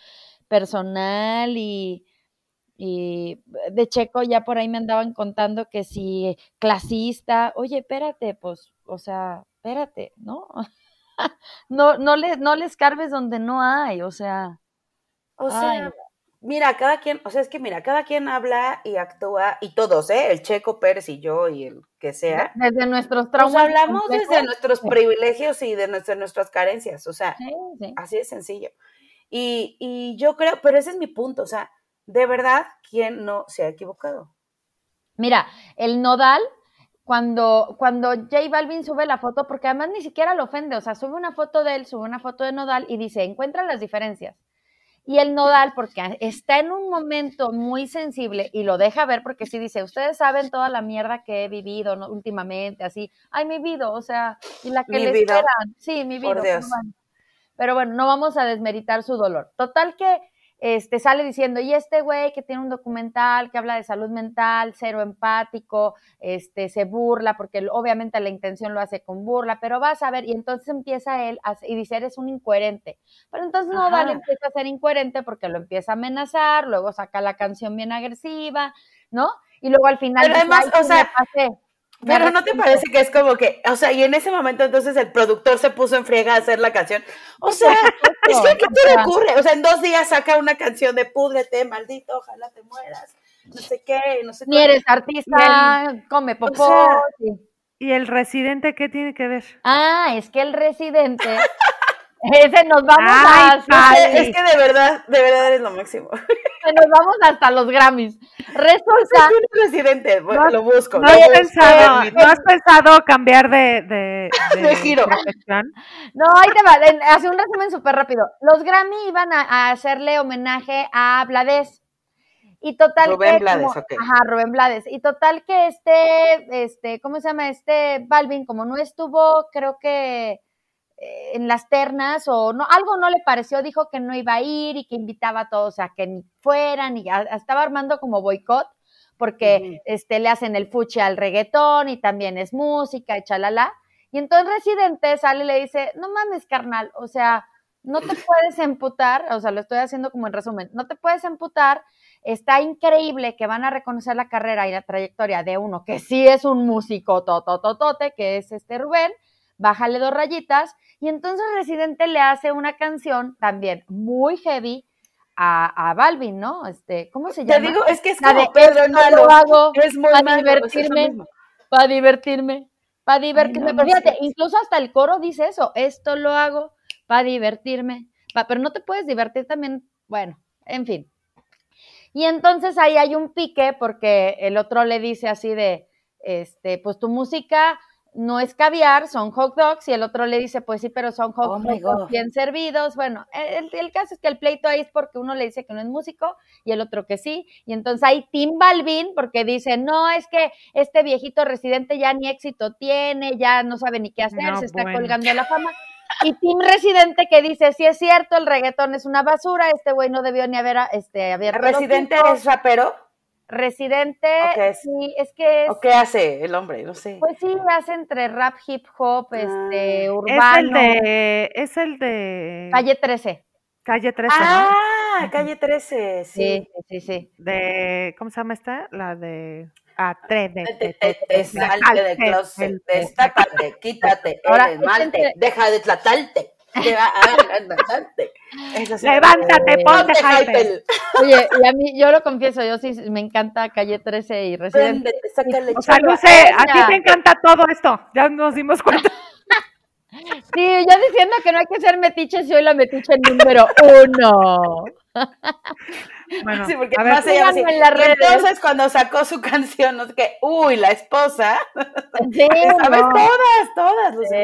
D: personal y, y de Checo ya por ahí me andaban contando que si clasista, oye, espérate, pues, o sea, espérate, ¿no? no, no le, no les carves donde no hay, o sea.
C: O sea, ay. mira, cada quien, o sea, es que mira, cada quien habla y actúa, y todos, ¿eh? El Checo Pérez y yo y el que sea.
D: Desde nuestros traumas.
C: Pues hablamos complejos. desde nuestros privilegios y de nuestras, nuestras carencias, o sea,
D: sí, sí.
C: así de sencillo. Y, y yo creo, pero ese es mi punto, o sea, de verdad, ¿quién no se ha equivocado?
D: Mira, el nodal, cuando, cuando J Balvin sube la foto, porque además ni siquiera lo ofende, o sea, sube una foto de él, sube una foto de nodal y dice, encuentra las diferencias. Y el nodal, porque está en un momento muy sensible y lo deja ver, porque sí dice, ustedes saben toda la mierda que he vivido ¿no? últimamente, así, ay, mi vida, o sea, y la que
C: mi
D: le
C: vida.
D: esperan. Sí, mi vida.
C: Por Dios.
D: Pero bueno, no vamos a desmeritar su dolor. Total que este, sale diciendo, y este güey que tiene un documental que habla de salud mental, cero empático, este, se burla, porque obviamente la intención lo hace con burla, pero vas a ver, y entonces empieza él a, y dice, eres un incoherente. Pero entonces no, vale, empieza a ser incoherente porque lo empieza a amenazar, luego saca la canción bien agresiva, ¿no? Y luego al final...
C: Pero además, o sea, pero ¿no te parece que es como que, o sea, y en ese momento entonces el productor se puso en friega a hacer la canción? O sea, es que ¿qué te le ocurre? O sea, en dos días saca una canción de púdrete, maldito, ojalá te mueras, no sé qué, no sé
D: Ni eres artista, el, come popó.
B: O sea, sí. ¿Y el residente qué tiene que ver?
D: Ah, es que el residente Ese nos vamos
B: Ay,
D: a.
C: Es que de verdad, de verdad eres lo máximo.
D: nos vamos hasta los Grammys. Resulta,
C: Soy un presidente, bueno,
B: No-
C: lo busco.
B: ¿No
C: lo
B: has,
C: busco,
B: pensado. ¿No has pensado cambiar de, de,
C: De giro.
B: profesión?
D: no, ahí te va, hace un resumen súper rápido. Los Grammy iban a, a hacerle homenaje a Blades. Y total
C: Rubén
D: que
C: Blades,
D: como-
C: ok.
D: Ajá, Rubén Blades. Y total que este, este, ¿cómo se llama? Este Balvin, como no estuvo, creo que en las ternas o no, algo no le pareció, dijo que no iba a ir y que invitaba a todos a que ni fueran y a- estaba armando como boicot porque este, le hacen el fuche al reggaetón y también es música y chalala. Y entonces Residente sale y le dice, no mames, carnal, o sea, no te puedes emputar, o sea, lo estoy haciendo como en resumen, no te puedes emputar, está increíble que van a reconocer la carrera y la trayectoria de uno que sí es un músico totototote, que es este Rubén, bájale dos rayitas, y entonces Residente le hace una canción también muy heavy a, a Balvin, ¿no? Este, ¿cómo se
C: Te
D: llama?
C: digo, es que es como Pedro malo.
D: lo hago
C: Es muy
D: para
C: malo. es
D: divertirme,
C: mismo.
D: para divertirme, para divertirme.
C: no,
D: pero
C: no
D: fíjate,
C: sé.
D: incluso hasta el coro dice eso, esto lo hago para divertirme, pa- pero no te puedes divertir también, bueno, en fin. Y entonces ahí hay un pique porque el otro le dice así de, este, pues tu música no es caviar, son hot dogs, y el otro le dice, pues sí, pero son hot
C: Oh
D: dogs bien servidos. Bueno, el, el caso es que el pleito ahí es porque uno le dice que no es músico y el otro que sí, y entonces hay Tim Balvin porque dice, no, es que este viejito residente ya ni éxito tiene, ya no sabe ni qué hacer,
B: No,
D: se está
B: bueno.
D: colgando de la fama. Y Tim Residente que dice, sí es cierto, el reggaetón es una basura, este güey no debió ni haber este, abierto los
C: ¿Residente
D: ojos".
C: es rapero?
D: Residente, sí, es que es,
C: ¿O qué hace el hombre? No sé.
D: pues sí, hace entre rap, hip hop, este,
C: Ah.
D: urbano,
B: Es el de. Es el de.
D: calle 13.
B: Calle 13, ¿no?
C: Ah, calle 13,
D: Sí,
C: sí.
D: sí, sí.
B: De. ¿Cómo se llama esta? La de. Atrévete.
C: Te, te, te, salte del closet, destápate, quítate el
D: échense-
C: deja de tratarte. Te va a tratarte. Eso sí.
B: Levántate, ponte
C: Ponte
B: hyper.
D: Oye, y a mí, yo lo confieso, yo sí me encanta Calle 13 y Residente.
B: O sea,
C: chorro.
B: Luce, a ti te encanta todo esto. Ya nos dimos cuenta.
D: Sí, yo diciendo que no hay que ser metiche, soy la metiche número uno.
B: Bueno,
C: Sí, porque
B: a ver,
C: además ella va así,
D: en redes.
C: entonces cuando sacó su canción, no sé qué, uy, la esposa,
D: Sí,
C: sabes
D: no.
C: todas, todas, Lucy,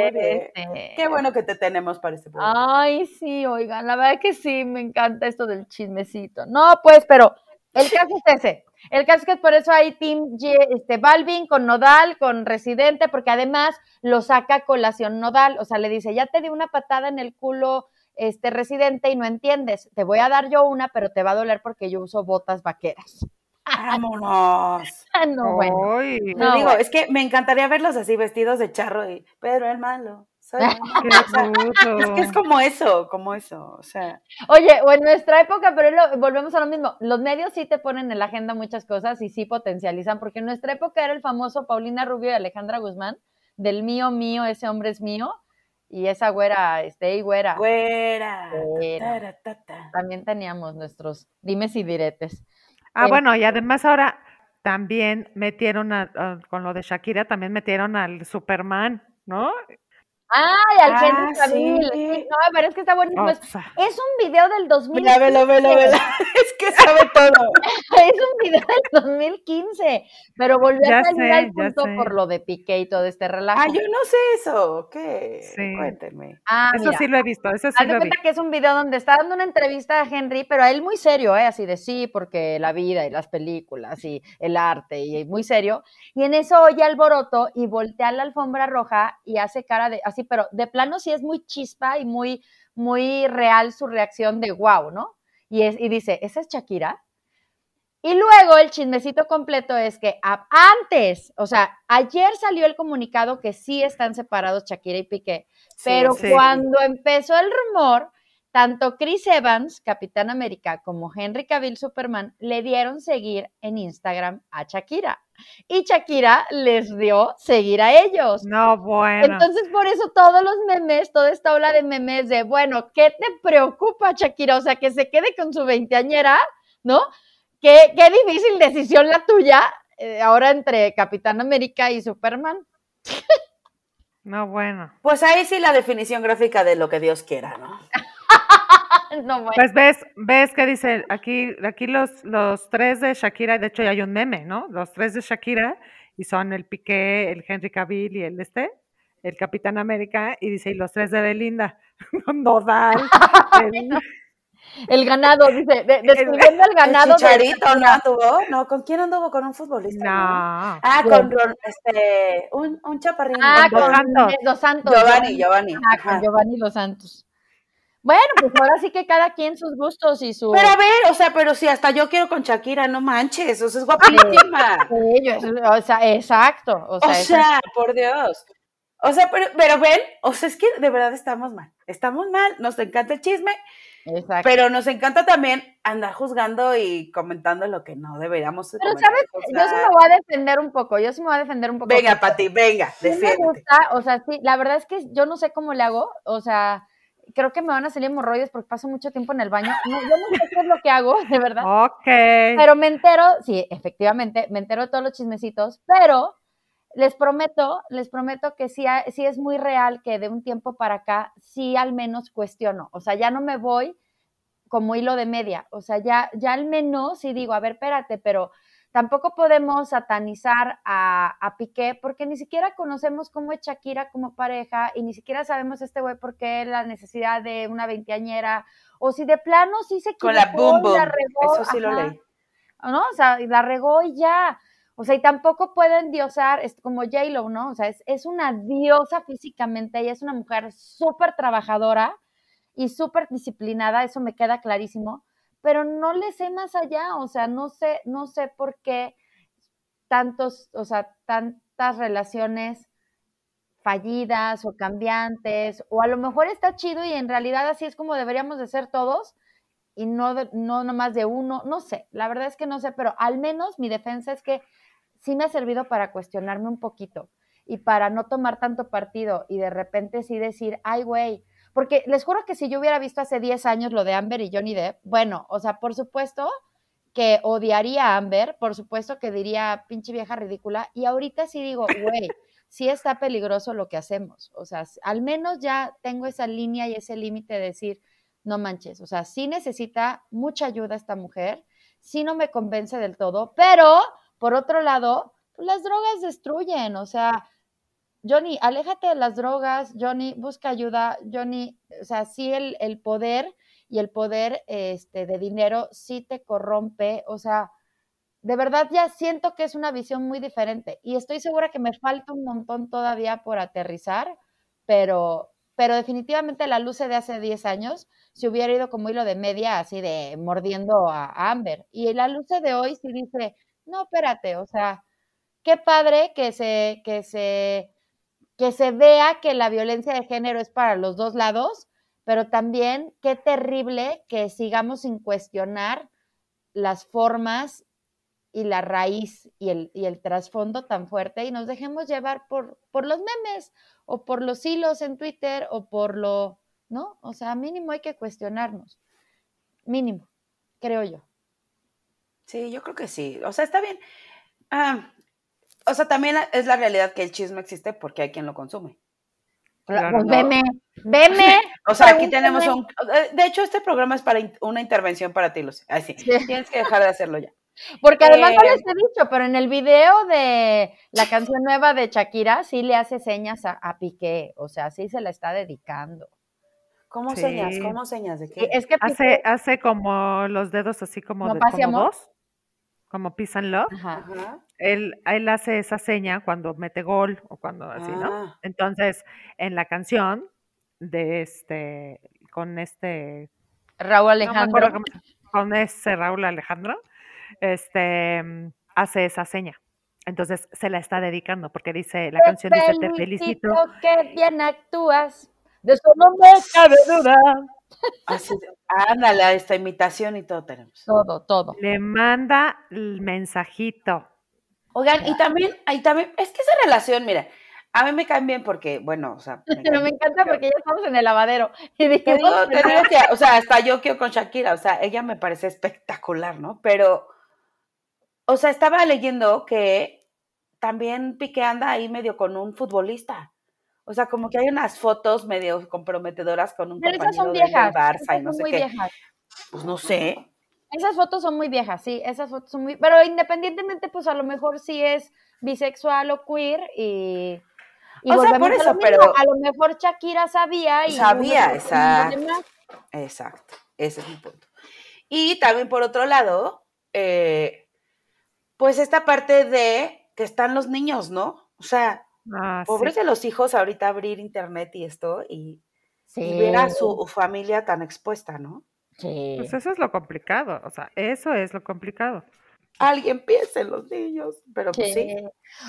D: Sí.
C: Qué bueno que te tenemos para este programa.
D: Ay, sí, oigan, la verdad que sí, me encanta esto del chismecito. No, pues, pero el caso es ese. El caso es que por eso hay Team G- este, Balvin con Nodal, con Residente, porque además lo saca colación Nodal. O sea, le dice, ya te di una patada en el culo este Residente y no entiendes. Te voy a dar yo una, pero te va a doler porque yo uso botas vaqueras.
C: Vámonos.
D: Ah, no, bueno. No,
C: digo,
D: bueno.
C: es que me encantaría verlos así vestidos de charro y Pedro el malo. soy el malo".
B: qué
C: O sea,
B: bruto.
C: es que es como eso, como eso. O sea,
D: Oye, o en nuestra época, pero lo- volvemos a lo mismo. Los medios sí te ponen en la agenda muchas cosas y sí potencializan, porque en nuestra época era el famoso Paulina Rubio y Alejandra Guzmán, del mío, mío, ese hombre es mío, y esa güera, este, y güera.
C: güera.
D: Güera.
C: ta, ta, ta, ta.
D: También teníamos nuestros dimes y diretes.
B: Ah,
D: Eh,
B: bueno, y además ahora también metieron a- a- con lo de Shakira, también metieron al Superman, ¿no?
D: ¡Ay, al
C: Ah,
D: Henry Cavill!
C: sí.
D: No, pero es que está buenísimo.
B: O
D: Es, un video del 2000.
C: Mira, velo, velo, velo. Es que sabe todo.
D: Es un video del 2015, pero volvió
B: Ya
D: a salir
B: sé,
D: al punto por lo de Piqué y todo este relajo.
C: Ah, yo no sé eso. ¿Qué?
B: Sí.
C: Cuéntenme.
D: Ah,
B: eso
D: mira.
B: sí lo he visto, eso sí
D: Haz de
B: lo
D: cuenta que es un video donde está dando una entrevista a Henry, pero a él muy serio, ¿eh? así de sí, porque la vida y las películas y el arte y muy serio. Y en eso oye alboroto y voltea la alfombra roja y hace cara de así, pero de plano sí es muy chispa y muy, muy real su reacción de wow, ¿no? Y, es, y dice, ¿esa es Shakira? Y luego el chismecito completo es que a- antes, o sea, ayer salió el comunicado que sí están separados Shakira y Piqué,
C: Sí,
D: pero
B: sí.
D: cuando empezó el rumor, tanto Chris Evans, Capitán América, como Henry Cavill Superman le dieron seguir en Instagram a Shakira. Y Shakira les dio seguir a ellos.
B: No, bueno.
D: Entonces, por eso todos los memes, toda esta ola de memes de, bueno, ¿qué te preocupa, Shakira? O sea, que se quede con su veinteañera, ¿no? Qué, qué difícil decisión la tuya, eh, ahora entre Capitán América y Superman.
B: No, bueno.
C: Pues ahí sí la definición gráfica de lo que Dios quiera, ¿no?
D: No, bueno.
B: Pues ves, ves que dice aquí, aquí los, los tres de Shakira, de hecho ya hay un meme, ¿no? Los tres de Shakira, y son el Piqué, el Henry Cavill y el este, el Capitán América, y dice, y los tres de Belinda, Nodal, el-
D: El ganado, dice, de- describiendo el ganado.
C: El
D: de
C: Chicharito, ¿no anduvo? No, ¿con quién anduvo? Con un futbolista. ¿no?
B: no,
C: Ah, con este, un, un chaparrín.
D: Ah, con
B: Santos.
D: Dos Santos.
C: Giovanni, Giovanni.
D: Ah, con. Giovanni Dos Santos. Bueno, pues ahora sí que cada quien sus gustos y su...
C: Pero a ver, o sea, pero si hasta yo quiero con Shakira, no manches, o sea, es guapísima.
D: Sí, yo- o sea, exacto. O sea,
C: O sea, por Dios. O sea, pero, pero ven, o sea, es que de verdad estamos mal. Estamos mal, nos encanta el chisme,
D: exacto.
C: pero nos encanta también andar juzgando y comentando lo que no deberíamos
D: Pero. ¿sabes? Yo sí me voy a defender un poco, yo sí me voy a defender un poco.
C: Venga, Pati, venga,
D: me gusta, o sea, sí, la verdad es que yo no sé cómo le hago, o sea, creo que me van a salir hemorroides porque paso mucho tiempo en el baño. No, yo no sé qué es lo que hago, de verdad.
B: ok.
D: Pero me entero, sí, efectivamente, me entero de todos los chismecitos, pero les prometo, les prometo que sí, es muy real que de un tiempo para acá sí al menos cuestiono, o sea, ya no me voy como hilo de media, o sea, ya, ya al menos sí digo, a ver, espérate, pero tampoco podemos satanizar a, a Piqué porque ni siquiera conocemos cómo es Shakira como pareja y ni siquiera sabemos este güey por qué la necesidad de una veinteañera o si de plano sí se
C: Con la boom boom.
D: la regó,
C: Eso sí lo leí.
D: ¿no? O sea, y la regó y ya. O sea, y tampoco pueden diosar, es como J-Lo, ¿no? O sea, es, es una diosa físicamente, ella es una mujer súper trabajadora y súper disciplinada, eso me queda clarísimo, pero no le sé más allá, o sea, no sé, no sé por qué tantos, o sea, tantas relaciones fallidas o cambiantes, o a lo mejor está chido y en realidad así es como deberíamos de ser todos, y no, no nomás de uno, no sé, la verdad es que no sé, pero al menos mi defensa es que sí me ha servido para cuestionarme un poquito y para no tomar tanto partido y de repente sí decir, ay, güey, porque les juro que si yo hubiera visto hace 10 años lo de Amber y Johnny Depp, bueno, o sea, por supuesto que odiaría a Amber, por supuesto que diría, pinche vieja ridícula, y ahorita sí digo, güey, sí está peligroso lo que hacemos, o sea, al menos ya tengo esa línea y ese límite de decir, no manches, o sea, sí necesita mucha ayuda esta mujer, sí no me convence del todo, pero por otro lado, pues, las drogas destruyen, o sea, Johnny, aléjate de las drogas, Johnny, busca ayuda, Johnny, o sea, sí el, el poder y el poder este, de dinero sí te corrompe, o sea, de verdad ya siento que es una visión muy diferente y estoy segura que me falta un montón todavía por aterrizar, pero, pero definitivamente la luce de hace 10 años si hubiera ido como hilo de media, así de mordiendo a, a Amber. Y la luce de hoy sí dice, no, espérate, o sea, qué padre que se, que se, que se vea que la violencia de género es para los dos lados, pero también qué terrible que sigamos sin cuestionar las formas y la raíz y el, y el trasfondo tan fuerte y nos dejemos llevar por, por los memes o por los hilos en Twitter o por lo, ¿no? O sea, mínimo hay que cuestionarnos. Mínimo, creo yo.
C: Sí, yo creo que sí. O sea, está bien. Ah, o sea, también es la realidad que el chisme existe porque hay quien lo consume.
B: Claro,
D: pues
C: no.
D: veme, veme.
C: O sea, aquí tenemos un... De hecho, este programa es para in- una intervención para ti, Lucy. Así,
D: Sí.
C: tienes que dejar de hacerlo ya.
D: Porque además no
C: Eh,
D: les he dicho, pero en el video de la canción nueva de Shakira sí le hace señas a, a Piqué, o sea, sí se la está dedicando.
C: ¿Cómo
B: Sí.
C: señas? ¿Cómo señas? ¿De qué?
D: es que Piqué,
B: Hace, hace como los dedos así como,
D: ¿Como
B: de, como dos, como peace and love.
D: Ajá.
B: Él, él hace esa seña cuando mete gol o cuando así, ¿no?
C: Ah.
B: Entonces, en la canción de este, con este,
D: Raúl Alejandro.
B: cómo- con ese Raúl Alejandro, este, mm, hace esa seña. Entonces, se la está dedicando porque dice, la canción dice, te felicito.
D: que bien actúas. De eso no me cabe duda.
C: Así, ándale, a esta imitación y todo tenemos.
D: Todo, todo.
B: Le manda el mensajito.
C: Oigan, y también, y también, es que esa relación, mira, a mí me caen bien porque, bueno, o sea, me
D: Pero me encanta porque ya estamos en el lavadero. Y dije,
C: que, o sea, hasta yo quiero con Shakira, o sea, ella me parece espectacular, ¿no? Pero, o sea, estaba leyendo que también Piqué anda ahí medio con un futbolista. O sea, como que hay unas fotos medio comprometedoras con un
D: Pero esas
C: compañero
D: son
C: de él del
D: viejas.
C: Barça
D: esas
C: y no
D: son
C: sé
D: muy
C: qué.
D: viejas.
C: Pues no sé.
D: Esas fotos son muy viejas, sí, esas fotos son muy... Pero independientemente, pues a lo mejor sí es bisexual o queer y... y
C: O sea, por
D: a
C: eso,
D: mismo,
C: pero-
D: A lo mejor Shakira sabía y...
C: Sabía,
D: los
C: exacto. Exacto, ese es mi punto. Y también por otro lado, eh, pues esta parte de que están los niños, ¿no? O sea,
B: Ah, sí.
C: pobres de los hijos ahorita abrir internet y esto y,
D: Sí,
C: y ver a su familia tan expuesta, ¿no?
D: sí.
B: Pues eso es lo complicado, o sea, eso es lo complicado.
C: Alguien piensa en los niños, pero pues sí.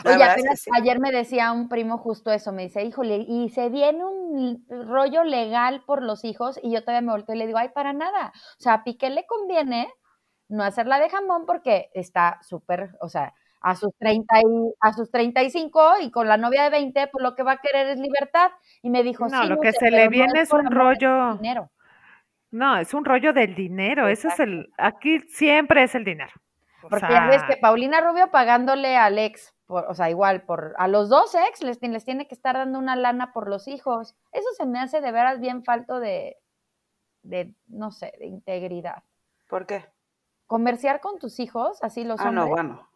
D: Oye, apenas
C: que sí.
D: ayer me decía un primo justo eso, me dice, híjole, y se viene un rollo legal por los hijos, y yo todavía me volteo y le digo, ay, para nada. O sea, a Piqué le conviene no hacerla de jamón porque está súper, o sea, a sus 30 y, a sus 35 y con la novia de 20, pues lo que va a querer es libertad. Y me dijo,
B: No,
D: sí,
B: lo que se le
D: no
B: viene es un rollo-
D: dinero.
B: No, es un rollo del dinero, ese es el, aquí siempre es el dinero. O
D: Porque
B: sea,
D: ya ves que Paulina Rubio pagándole al ex, por, o sea, igual, por a los dos ex les, les tiene que estar dando una lana por los hijos. Eso se me hace de veras bien falto de, de no sé, de integridad.
C: ¿Por qué?
D: Comerciar con tus hijos, así los
C: Ah, no, bueno.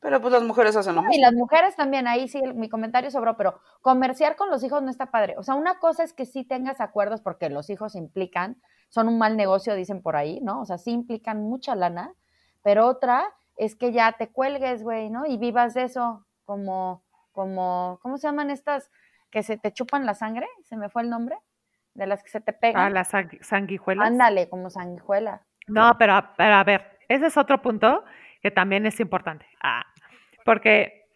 C: Pero pues las mujeres hacen lo
D: Y las mujeres también, ahí sí, mi comentario sobró, pero comerciar con los hijos no está padre. O sea, una cosa es que sí tengas acuerdos porque los hijos implican, son un mal negocio, dicen por ahí, ¿no? O sea, sí implican mucha lana, pero otra es que ya te cuelgues, güey, ¿no? Y vivas de eso, como, como, ¿cómo se llaman estas que se te chupan la sangre? ¿Se me fue el nombre? De las que se te
B: a
D: pegan.
B: las sang- sanguijuelas.
D: Ándale, como sanguijuela.
B: No, pero, pero a ver, ese es otro punto que también es importante. Ah, porque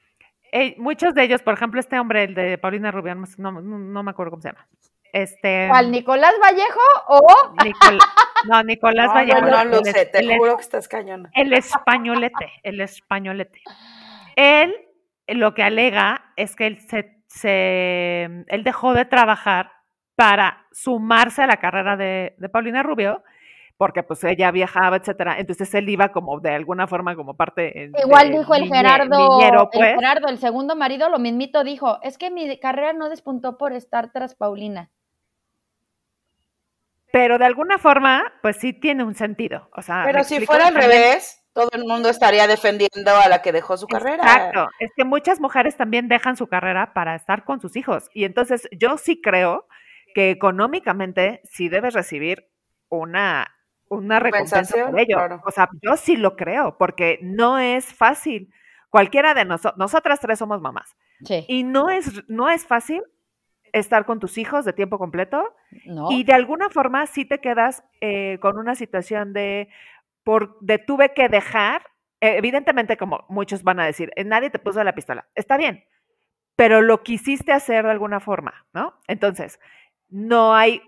B: eh, muchos de ellos, por ejemplo, este hombre, el de Paulina Rubio, no, no- no me acuerdo cómo se llama. Este,
D: ¿Cuál, Nicolás Vallejo o
B: Nicol- no, Nicolás
C: No,
B: Vallejo.
C: no lo sé, te
B: el
C: juro que estás cañona.
B: El españolete, el españolete. Él lo que alega es que él se, se- él dejó de trabajar para sumarse a la carrera de, de Paulina Rubio, porque pues ella viajaba, etcétera. Entonces él iba como de alguna forma como parte
D: Igual
B: de
D: dijo el
B: niñe-
D: Gerardo,
B: niñero,
D: el
B: pues.
D: Gerardo, el segundo marido, lo mismito dijo, es que mi carrera no despuntó por estar tras Paulina.
B: Pero de alguna forma, pues sí tiene un sentido. O sea,
C: Pero
B: ¿me
C: si fuera al revés, todo el mundo estaría defendiendo a la que dejó su carrera.
B: Exacto. Es que muchas mujeres también dejan su carrera para estar con sus hijos. Y entonces yo sí creo que económicamente sí debes recibir una, una recompensa por ello.
C: claro.
B: O sea, yo sí lo creo, porque no es fácil. Cualquiera de nosotros, nosotras tres somos mamás.
D: Sí.
B: Y no es, no es fácil estar con tus hijos de tiempo completo
D: ¿No?
B: y de alguna forma sí te quedas eh, con una situación de, por, de tuve que dejar, eh, evidentemente como muchos van a decir, eh, nadie te puso la pistola, está bien, pero lo quisiste hacer de alguna forma, ¿no? Entonces, no hay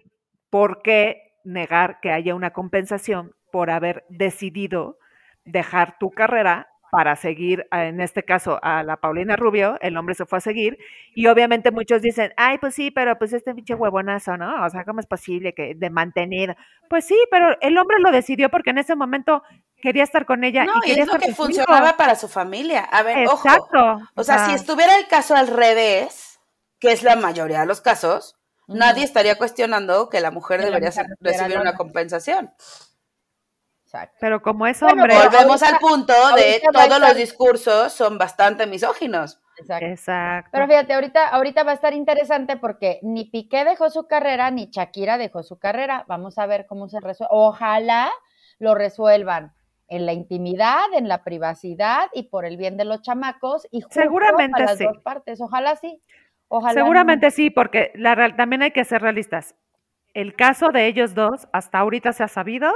B: por qué negar que haya una compensación por haber decidido dejar tu carrera para seguir, a- en este caso, a la Paulina Rubio, el hombre se fue a seguir, y obviamente muchos dicen, ay, pues sí, pero pues este pinche huevonazo, ¿no? O sea, ¿cómo es posible que de mantener? Pues sí, pero el hombre lo decidió porque en ese momento quería estar con ella
C: No,
B: y
C: y
B: quería
C: es lo que
B: hijo.
C: funcionaba para su familia. A ver, ojo.
B: Exacto.
C: O sea, si estuviera el caso al revés, que es la mayoría de los casos, Nadie estaría cuestionando que la mujer
D: Que la
C: debería
D: mujer
C: recibir una compensación.
D: Exacto.
B: Pero como es hombre,
C: Volvemos
D: ahorita-
C: al punto de todos los discursos son bastante misóginos.
D: Exacto.
B: exacto.
D: Pero fíjate, ahorita, ahorita va a estar interesante porque ni Piqué dejó su carrera, ni Shakira dejó su carrera. Vamos a ver cómo se resuelve. Ojalá lo resuelvan en la intimidad, en la privacidad y por el bien de los chamacos y justo
B: Seguramente
D: para las
B: sí.
D: dos partes. Ojalá sí.
B: Seguramente sí, porque la, también hay que ser realistas. El caso de ellos dos hasta ahorita se ha sabido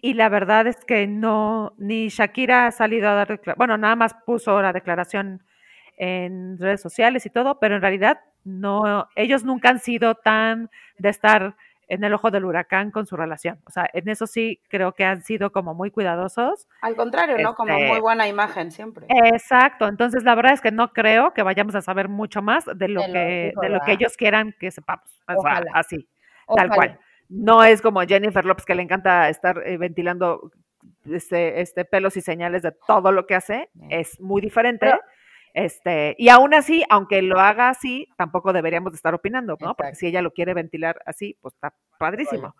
B: y la verdad es que no, ni Shakira ha salido a dar, bueno, nada más puso la declaración en redes sociales y todo, pero en realidad no, ellos nunca han sido tan de estar en el ojo del huracán con su relación. O sea, en eso sí creo que han sido como muy cuidadosos.
C: Al contrario, ¿no? Como
B: Este-
C: muy buena imagen siempre.
B: Exacto, entonces la verdad es que no creo que vayamos a saber mucho más de lo,
D: De
B: que, de lo que ellos quieran que sepamos. O sea,
D: Ojalá.
B: así, tal cual. No es como Jennifer López que le encanta estar eh, ventilando este, este pelos y señales de todo lo que hace. Es muy diferente.
D: Pero-
B: Este, y aún así, aunque lo haga así, tampoco deberíamos de estar opinando, ¿no? Porque si ella lo quiere ventilar así, pues está padrísimo.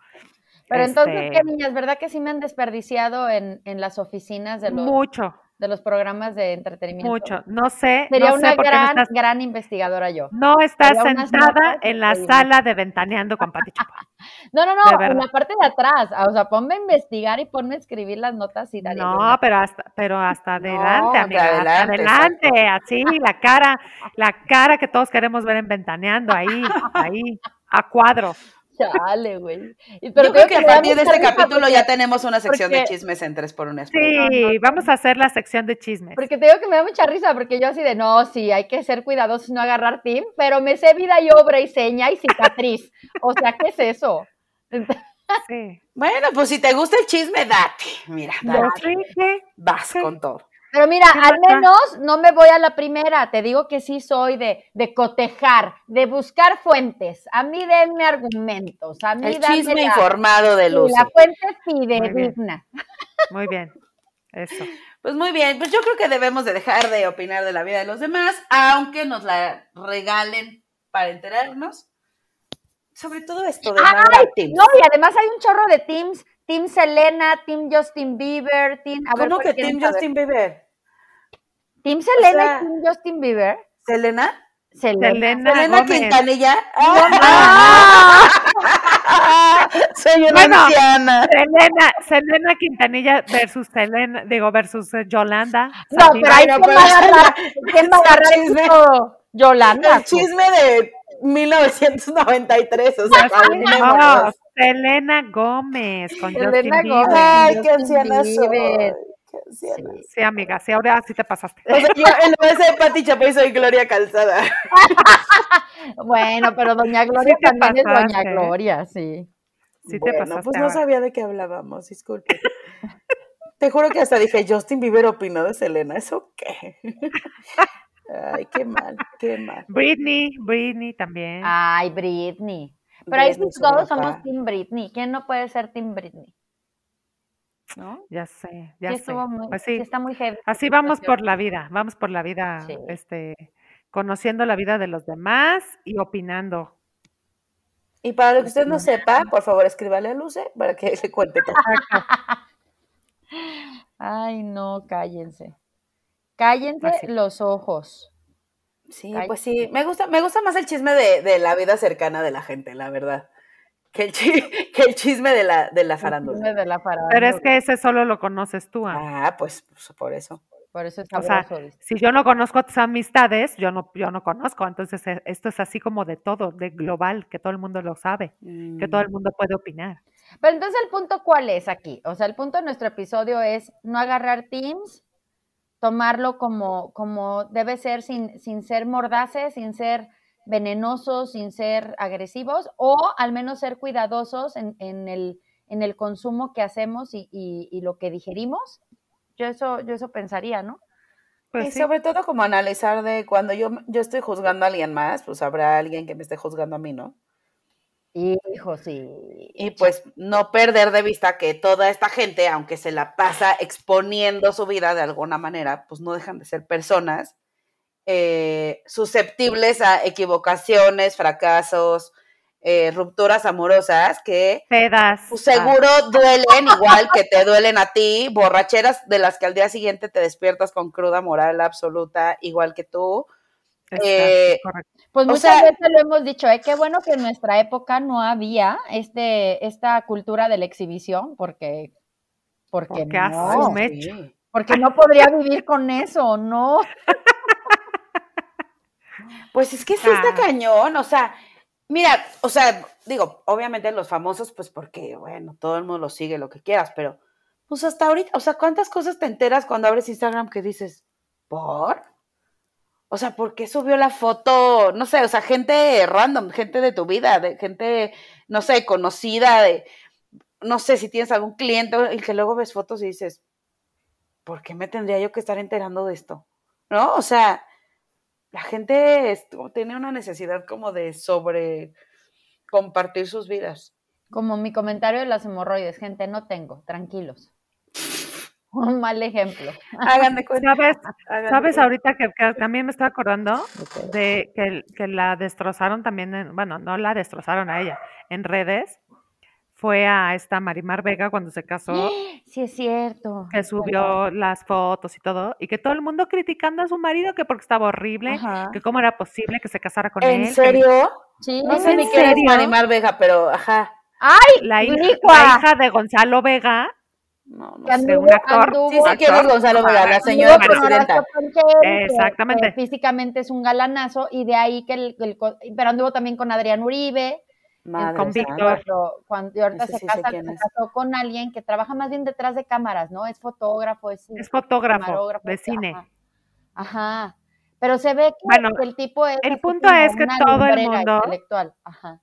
D: Pero entonces,
B: Este,
D: ¿qué niñas? ¿Verdad que sí me han desperdiciado en, en las oficinas de los,
B: mucho,
D: de los programas de entretenimiento?
B: mucho. No sé,
D: Sería
B: no
D: una
B: sé qué no
D: gran,
B: estás,
D: gran investigadora yo.
B: no estás sentada en la sala de ventaneando con Pati Chapoy.
D: No, no, no, en la parte de atrás. O sea, ponme a investigar y ponme a escribir las notas y yo
B: No,
D: una-
B: pero hasta, pero hasta adelante,
C: de
B: amiga, hasta
C: adelante,
B: adelante, así, la cara, la cara que todos queremos ver en ventaneando, ahí, ahí, a cuadro.
D: Chale, güey. Y-
C: Yo
D: pero
C: creo
D: tengo
C: que a partir de este capítulo
D: porque-
C: ya tenemos una sección de chismes en 3 por 1
B: Sí, vamos a hacer la sección de chismes.
D: Porque te digo que me da mucha risa, porque yo así de, no, sí, hay que ser cuidadosos y no agarrar team, pero me sé vida y obra y seña y cicatriz. O sea, ¿qué es eso?
B: Sí.
C: Bueno, pues si te gusta el chisme, date. Mira, date.
B: que-
C: Vas con todo.
D: Pero mira,
B: ¿Qué
D: al menos no me voy a la primera. Te digo que sí soy de, de cotejar, de buscar fuentes. A mí denme argumentos. A mí
C: El
D: dame
C: chisme
D: la,
C: informado de
D: sí,
C: Lucy.
D: la fuente
B: bien.
D: fidedigna.
B: Muy bien, eso.
C: Pues muy bien, pues yo creo que debemos de dejar de opinar de la vida de los demás, aunque nos la regalen para enterarnos. Sobre todo esto de
D: Ay. No, y además hay un chorro de teams. Team Selena, Team Justin Bieber, Team... A ver,
C: ¿Cómo
D: ¿cuál
C: que Team
D: saber?
C: Justin Bieber?
D: ¿Team Selena
C: sea-
D: y Team Justin Bieber?
C: ¿Selena?
D: Selena.
B: Selena,
C: ¿Selena
B: Gómez.
C: Quintanilla?
D: ¡Ah!
C: Soy una
B: Bueno.
C: anciana.
B: Selena, Selena Quintanilla versus Selena, digo, versus eh, Yolanda.
D: No,
B: Sabina.
D: pero ahí
C: no,
D: ¿quién va a
C: es
D: agarrar? ¿Quién va a
C: el
D: agarrar
C: chisme.
D: esto? Yolanda.
C: El chisme de 1993, o sea,
B: No. Selena Gómez con
D: Selena
B: Justin
D: Gómez.
B: Bieber.
C: Ay, qué anciana soy.
B: Sí, amiga, sí, ahora sí te pasaste.
C: O sea, yo en vez de Pati Chapoy soy Gloria Calzada.
D: Bueno, pero Doña Gloria
B: Sí
D: también es Doña. Gloria, sí.
B: Sí te
C: bueno,
B: pasaste
C: pues no
B: ahora.
C: sabía de qué hablábamos, disculpe. Te juro que hasta dije, Justin Bieber opinó de Selena, ¿eso qué? Ay, qué mal, qué mal.
B: Britney, Britney también.
D: Ay, Britney. Pero ahí sí
C: se
D: todos somos Team Britney. ¿Quién no puede ser Team Britney? ¿No?
B: Ya sé, ya
D: Sí
B: sé.
D: estuvo muy,
B: Pues
D: sí
B: sí,
D: está muy heavy.
B: así vamos por la vida, vamos por la vida,
D: Sí.
B: este, conociendo la vida de los demás y opinando.
C: Y para lo que usted no sepa, por favor, escríbale a Luce para que le cuente todo.
D: Ay, no, cállense. Cállense
B: Así.
D: los ojos.
C: Sí,
D: Ay.
C: pues sí, me gusta, me gusta más el chisme de, de la vida cercana de la gente, la verdad. Que el, chi- que el chisme de la, de la farándula.
D: De la farándula.
B: Pero es que ese solo lo conoces tú, Ana.
C: Ah, pues, pues, por eso.
D: Por eso es
B: O sea, si yo no conozco tus amistades, yo no, yo no conozco. Entonces, eh, esto es así como de todo, de global, que todo el mundo lo sabe, que todo
C: Mm.
B: el mundo puede opinar.
D: Pero entonces el punto cuál es aquí? O sea, el punto de nuestro episodio es no agarrar teams, tomarlo como, como debe ser sin, sin ser mordaces, sin ser venenosos, sin ser agresivos, o al menos ser cuidadosos en, en el, en el consumo que hacemos y, y- y lo que digerimos. Yo eso, yo eso pensaría, ¿no?
B: Pues
C: y
B: sí,
C: sobre todo como analizar de cuando yo, yo estoy juzgando a alguien más, pues habrá alguien que me esté juzgando a mí, ¿no?
D: Hijo, sí.
C: Y pues no perder de vista que toda esta gente, aunque se la pasa exponiendo su vida de alguna manera, pues no dejan de ser personas eh, susceptibles a equivocaciones, fracasos, eh, rupturas amorosas que
B: pedas.
C: pues, seguro duelen igual que te duelen a ti, borracheras de las que al día siguiente te despiertas con cruda moral absoluta, igual que tú.
B: Exacto,
C: eh,
B: correcto.
D: Pues muchas
C: sea-
D: veces lo hemos dicho, ¿eh? qué bueno que en nuestra época no había este, esta cultura de la exhibición, porque, porque, no.
C: Sí.
D: porque no podría vivir con eso, ¿no?
C: Pues es que sí
B: Ah.
C: está cañón, o sea, mira, o sea, digo, obviamente los famosos, pues porque, bueno, todo el mundo los sigue, lo que quieras, pero, pues hasta ahorita, o sea, ¿cuántas cosas te enteras cuando abres Instagram que dices, ¿por? O sea, ¿por qué subió la foto? No sé, o sea, gente random, gente de tu vida, de gente, no sé, conocida, de, no sé, si tienes algún cliente y que luego ves fotos y dices, ¿por qué me tendría yo que estar enterando de esto? ¿No? O sea, la gente tiene una necesidad como de sobre compartir sus vidas.
D: Como mi comentario de las hemorroides, gente, no tengo, tranquilos. Un mal ejemplo.
C: Hagan de cuenta.
B: ¿Sabes,
C: hagan
B: ¿sabes
C: cuenta.
B: ahorita que, que también me estoy acordando de que, que la destrozaron también, en- bueno, no la destrozaron a ella, en redes? Fue a esta Marimar Vega cuando se casó,
D: Sí, es cierto.
B: que subió las fotos y todo, y que todo el mundo criticando a su marido que porque estaba horrible,
D: Ajá.
B: que cómo era posible que se casara con él.
C: ¿En
B: que
C: serio?
D: Sí.
C: No sé
B: ¿En
C: ni quién es? Marimar Vega, pero ajá.
D: ¡Ay!
B: la, hija, la hija de Gonzalo Vega,
C: No, no sé.
B: un actor.
D: anduvo-
C: Sí sé quién es
B: actor,
C: Gonzalo Vega, la señora
D: Anduvo
C: presidenta.
D: Que-
B: Exactamente.
D: que físicamente es un galanazo y de ahí que el, pero anduvo también con Adrián Uribe.
C: Madre
B: con. Víctor.
D: Cuando, y ahorita
C: Ese
D: se, casa, se casó con alguien que trabaja más bien detrás de cámaras, ¿no? Es fotógrafo, es,
B: es fotógrafo
D: camarógrafo,
B: de cine.
D: Ajá. Ajá. Pero se ve que,
B: Bueno,
D: el tipo es.
B: el punto es que todo el mundo-
D: intelectual. Ajá.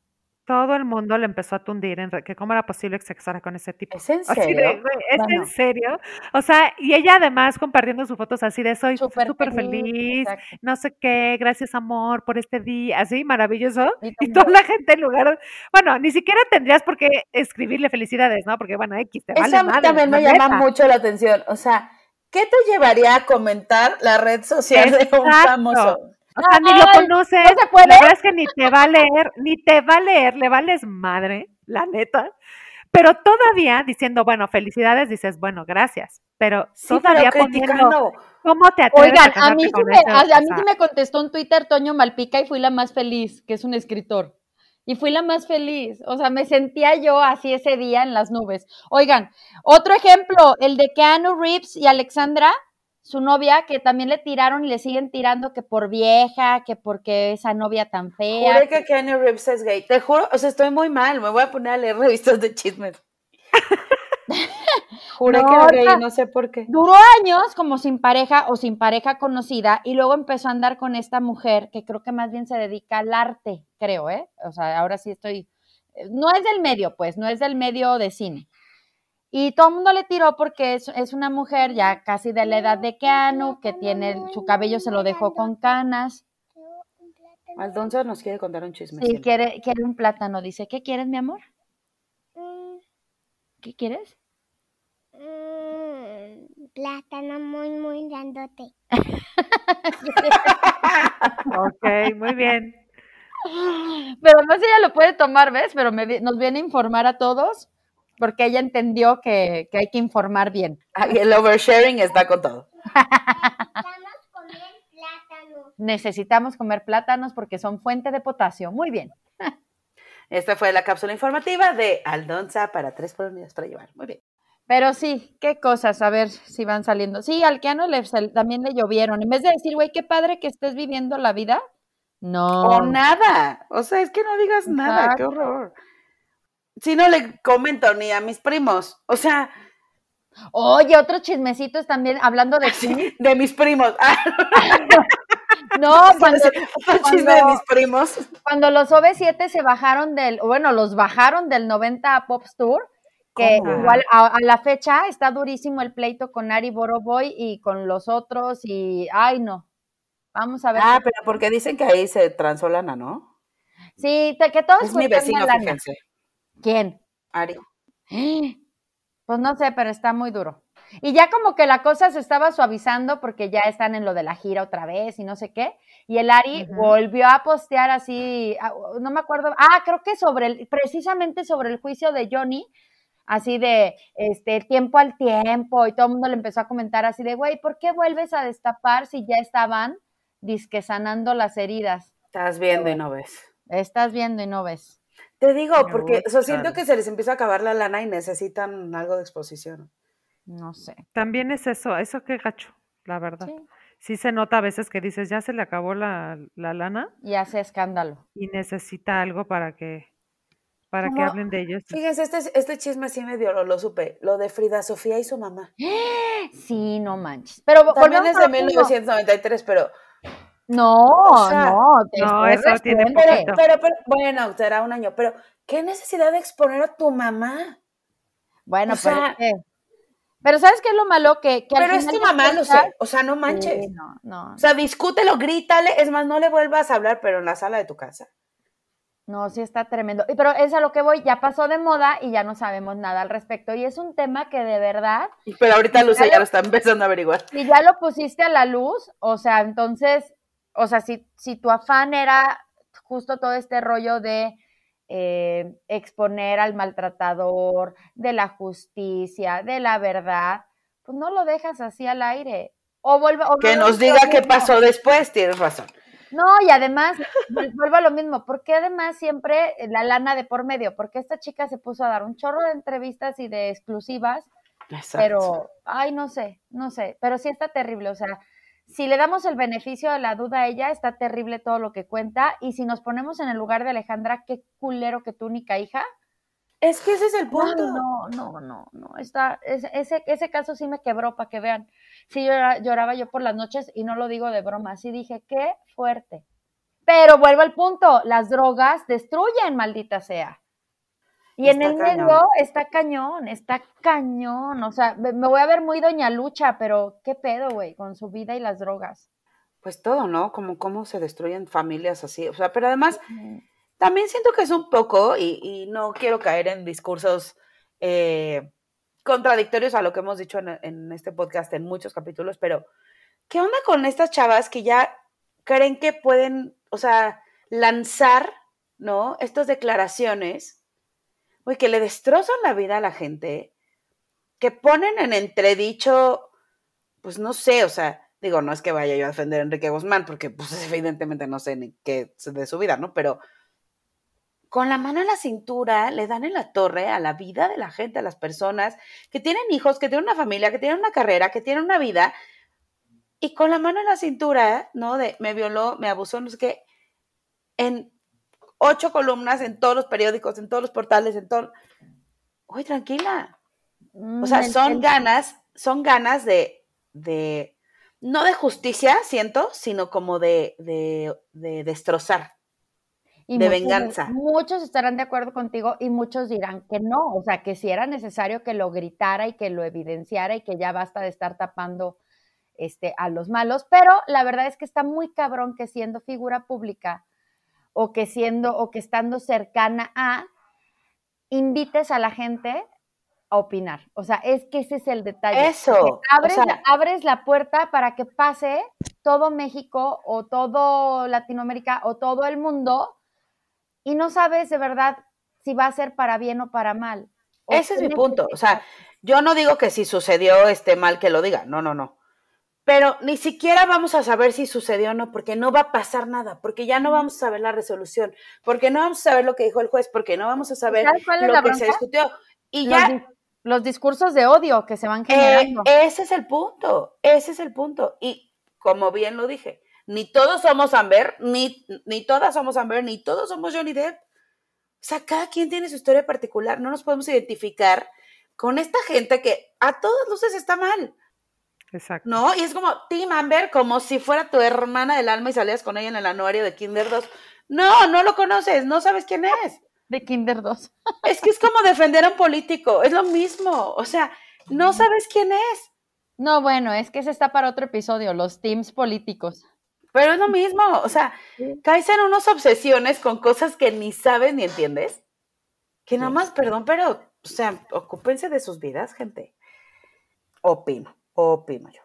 B: Todo el mundo le empezó a tundir en que cómo era posible que se casara con ese tipo.
C: ¿Es en
B: de,
C: serio?
B: ¿es
D: Bueno.
B: en serio? O sea, y ella además compartiendo sus fotos así de soy
D: Súper
B: súper feliz, no sé qué, gracias amor por este día, así maravilloso.
D: Y
B: toda la gente en lugar, bueno, ni siquiera tendrías por qué escribirle felicidades, ¿no? Porque bueno, X, te vale
C: Eso a mí
B: madre,
C: también me
B: la
C: llama
B: neta.
C: mucho la atención. O sea, ¿qué te llevaría a comentar la red social de un famoso?
B: O sea, ni lo conoces.
D: ¿no se puede?
B: La verdad es que ni te va a leer, ni te va a leer, le vales madre, la neta. Pero todavía diciendo, bueno, felicidades, dices, bueno, gracias. Pero
C: Sí,
B: todavía
C: pero
B: poniendo. ¿cómo te atreves
D: Oigan,
B: a
D: a mí, sí me, a, a mí sí me contestó en Twitter Toño Malpica y fui la más feliz, que es un escritor. Y fui la más feliz. O sea, me sentía yo así ese día en las nubes. Oigan, otro ejemplo, el de Keanu Reeves y Alexandra, su novia, que también le tiraron y le siguen tirando que por vieja, que porque esa novia tan fea.
C: Juré que Kenny Reeves es gay. Te juro, o sea, estoy muy mal. Me voy a poner a leer revistas de chismes. Juré
D: No,
C: que era gay, no sé por qué.
D: Duró años como sin pareja o sin pareja conocida y luego empezó a andar con esta mujer que creo que más bien se dedica al arte, creo, ¿eh? O sea, ahora sí estoy, eh, no es del medio, pues, no es del medio de cine. Y todo el mundo le tiró porque es, es una mujer ya casi de la edad de Keanu, que tiene, su cabello se lo dejó con canas.
C: Aldonza nos quiere contar un chisme.
D: Sí, quiere, quiere un plátano. Dice, ¿qué quieres, mi amor? ¿Qué quieres?
E: Mm, plátano muy, muy grandote.
B: ok, muy bien.
D: Pero no sé si ella lo puede tomar, ¿ves? Pero me nos viene a informar a todos porque ella entendió que, que hay que informar bien.
C: Ay, el oversharing está con todo.
E: A comer plátano.
D: Necesitamos comer plátanos porque son fuente de potasio. Muy bien.
C: Esta fue la cápsula informativa de Aldonza para tres colonias para llevar. Muy bien.
D: Pero sí, qué cosas, a ver si van saliendo. Sí, al Keanu le, también le llovieron. En vez de decir, güey, qué padre que estés viviendo la vida. No.
C: O nada. O sea, es que no digas nada. Qué horror. Si no le comento ni a mis primos. O sea,
D: Oye, otros chismecitos también, hablando de ti.
C: de mis primos. Ah,
D: No, cuando,
C: otro chisme de
D: cuando-
C: mis primos.
D: cuando los OV7 se bajaron del, bueno, los bajaron del 90 Pop Tour, que
C: ¿Cómo?
D: igual a, a la fecha está durísimo el pleito con Ari Boroboy y con los otros y, ay no, vamos a ver.
C: Ah, pero porque dicen que ahí se transó lana, ¿no?
D: Sí, te- que todos
C: Es mi vecino,
D: una lana.
C: fíjense.
D: ¿Quién?
C: Ari.
D: Pues no sé, pero está muy duro. Y ya como que la cosa se estaba suavizando porque ya están en lo de la gira otra vez y no sé qué. Y el Ari volvió a postear así, ah, no me acuerdo, ah, creo que sobre el, precisamente sobre el juicio de Johnny, así de, este, tiempo al tiempo, y todo el mundo le empezó a comentar así de, güey, ¿por qué vuelves a destapar si ya estaban disque sanando las heridas?
C: Estás viendo y no ves.
D: Estás viendo y no ves.
C: Te digo,
B: Me
C: porque o sea, siento que se les empieza a acabar la lana y necesitan algo de exposición.
D: No sé.
B: También es eso, eso qué gacho, la verdad.
D: Sí.
B: Sí se nota a veces que dices, ya se le acabó la, la lana
D: Y hace escándalo.
B: y necesita algo para que, para que hablen de ellos.
C: Fíjense, este, este chisme sí medio lo, lo supe. Lo de Frida Sofía y su mamá.
D: Sí, no manches. Pero
C: También es de
D: lo mismo.
C: 1993, pero,
D: No,
C: O sea,
D: no,
B: no,
D: después
B: eso tiene poquito.
C: pero, pero, bueno, será un año, pero ¿qué necesidad de exponer a tu mamá?
D: Bueno,
C: O
D: pero,
C: sea-
D: es que- pero ¿sabes qué es lo malo? Que, que al
C: Pero es tu mamá, lo sé. O sea, no
D: Sí,
C: manches.
D: no, no.
C: O sea, discútelo, grítale. Es más, no le vuelvas a hablar, pero en la sala de tu casa.
D: No, sí está tremendo. Y- Pero es a lo que voy, ya pasó de moda y ya no sabemos nada al respecto. Y es un tema que de verdad,
C: Pero ahorita Luce ya lo está empezando a averiguar.
D: si ya lo pusiste a la luz, o sea, entonces, o sea, si, si tu afán era justo todo este rollo de eh, exponer al maltratador, de la justicia, de la verdad, pues no lo dejas así al aire. O vuelve, o
C: Que nos diga qué pasó después, tienes razón.
D: No, y además, vuel- vuelvo a lo mismo, porque además siempre la lana de por medio, porque esta chica se puso a dar un chorro de entrevistas y de exclusivas,
C: Exacto.
D: pero, ay, no sé, no sé, pero sí está terrible, o sea, si le damos el beneficio de la duda a ella, está terrible todo lo que cuenta, y si nos ponemos en el lugar de Alejandra, qué culero que tu única hija,
C: Es que ese es el punto.
D: no, no, no, no, está, ese, ese, ese caso sí me quebró, para que vean, sí llora- lloraba yo por las noches, y no lo digo de broma, sí dije, qué fuerte. Pero vuelvo al punto, las drogas destruyen, maldita sea. Y en el
C: cañón.
D: está cañón, está cañón. O sea, me, me voy a ver muy doña lucha, pero qué pedo, güey, con su vida y las drogas.
C: Pues todo, ¿no? Como cómo se destruyen familias así. O sea, pero además también siento que es un poco, y, y no quiero caer en discursos eh, contradictorios a lo que hemos dicho en, en este podcast en muchos capítulos, pero ¿qué onda con estas chavas que ya creen que pueden, o sea, lanzar, ¿no? Estas declaraciones, güey, que le destrozan la vida a la gente, que ponen en entredicho, pues no sé, o sea, digo, no es que vaya yo a defender a Enrique Guzmán, porque pues evidentemente no sé ni qué de su vida, ¿no? Pero con la mano en la cintura le dan en la torre a la vida de la gente, a las personas que tienen hijos, que tienen una familia, que tienen una carrera, que tienen una vida, y con la mano en la cintura, ¿no? De me violó, me abusó, no sé qué, en ocho columnas, en todos los periódicos, en todos los portales, en todo. Uy, tranquila. O sea,
D: Mm,
C: son ganas, son ganas de, de, no de justicia, siento, sino como de, de, de destrozar.
D: y
C: de
D: muchos-
C: venganza.
D: Muchos estarán de acuerdo contigo y muchos dirán que no, o sea, que si era necesario que lo gritara y que lo evidenciara y que ya basta de estar tapando este, a los malos, pero la verdad es que está muy cabrón que siendo figura pública o que siendo o que estando cercana a, invites a la gente a opinar. O sea, es que ese es el detalle.
C: Eso, o
D: Abres,
C: sea-
D: abres la puerta para que pase todo México o todo Latinoamérica o todo el mundo y no sabes de verdad si va a ser para bien o para mal. O
C: Ese es mi punto. O sea, yo no digo que si sucedió esté mal que lo diga, no, no, no. Pero ni siquiera vamos a saber si sucedió o no, porque no va a pasar nada, porque ya no vamos a saber la resolución, porque no vamos a saber lo que dijo el juez, porque no vamos a saber
D: ¿Sabes cuál es
C: lo que se discutió. Y
D: los,
C: ya
D: los discursos de odio que se van
C: Eh,
D: generando.
C: ese es el punto, ese es el punto. Y como bien lo dije, ni todos somos Amber, ni, ni todas somos Amber, ni todos somos Johnny Depp. O sea, cada quien tiene su historia particular. No nos podemos identificar con esta gente que a todas luces está mal,
B: Exacto.
C: ¿no? Y es como Team Amber, como si fuera tu hermana del alma y salías con ella en el anuario de Kinder 2. No, no lo conoces, no sabes quién es.
D: de Kinder 2.
C: Es que es como defender a un político, es lo mismo. O sea, no sabes quién es.
D: No, bueno, es que ese está para otro episodio, los teams políticos.
C: Pero es lo mismo, o sea, caes en unas obsesiones con cosas que ni sabes ni entiendes. Que nada más, perdón, pero, o sea, ocúpense de sus vidas, gente. Opino, opino yo.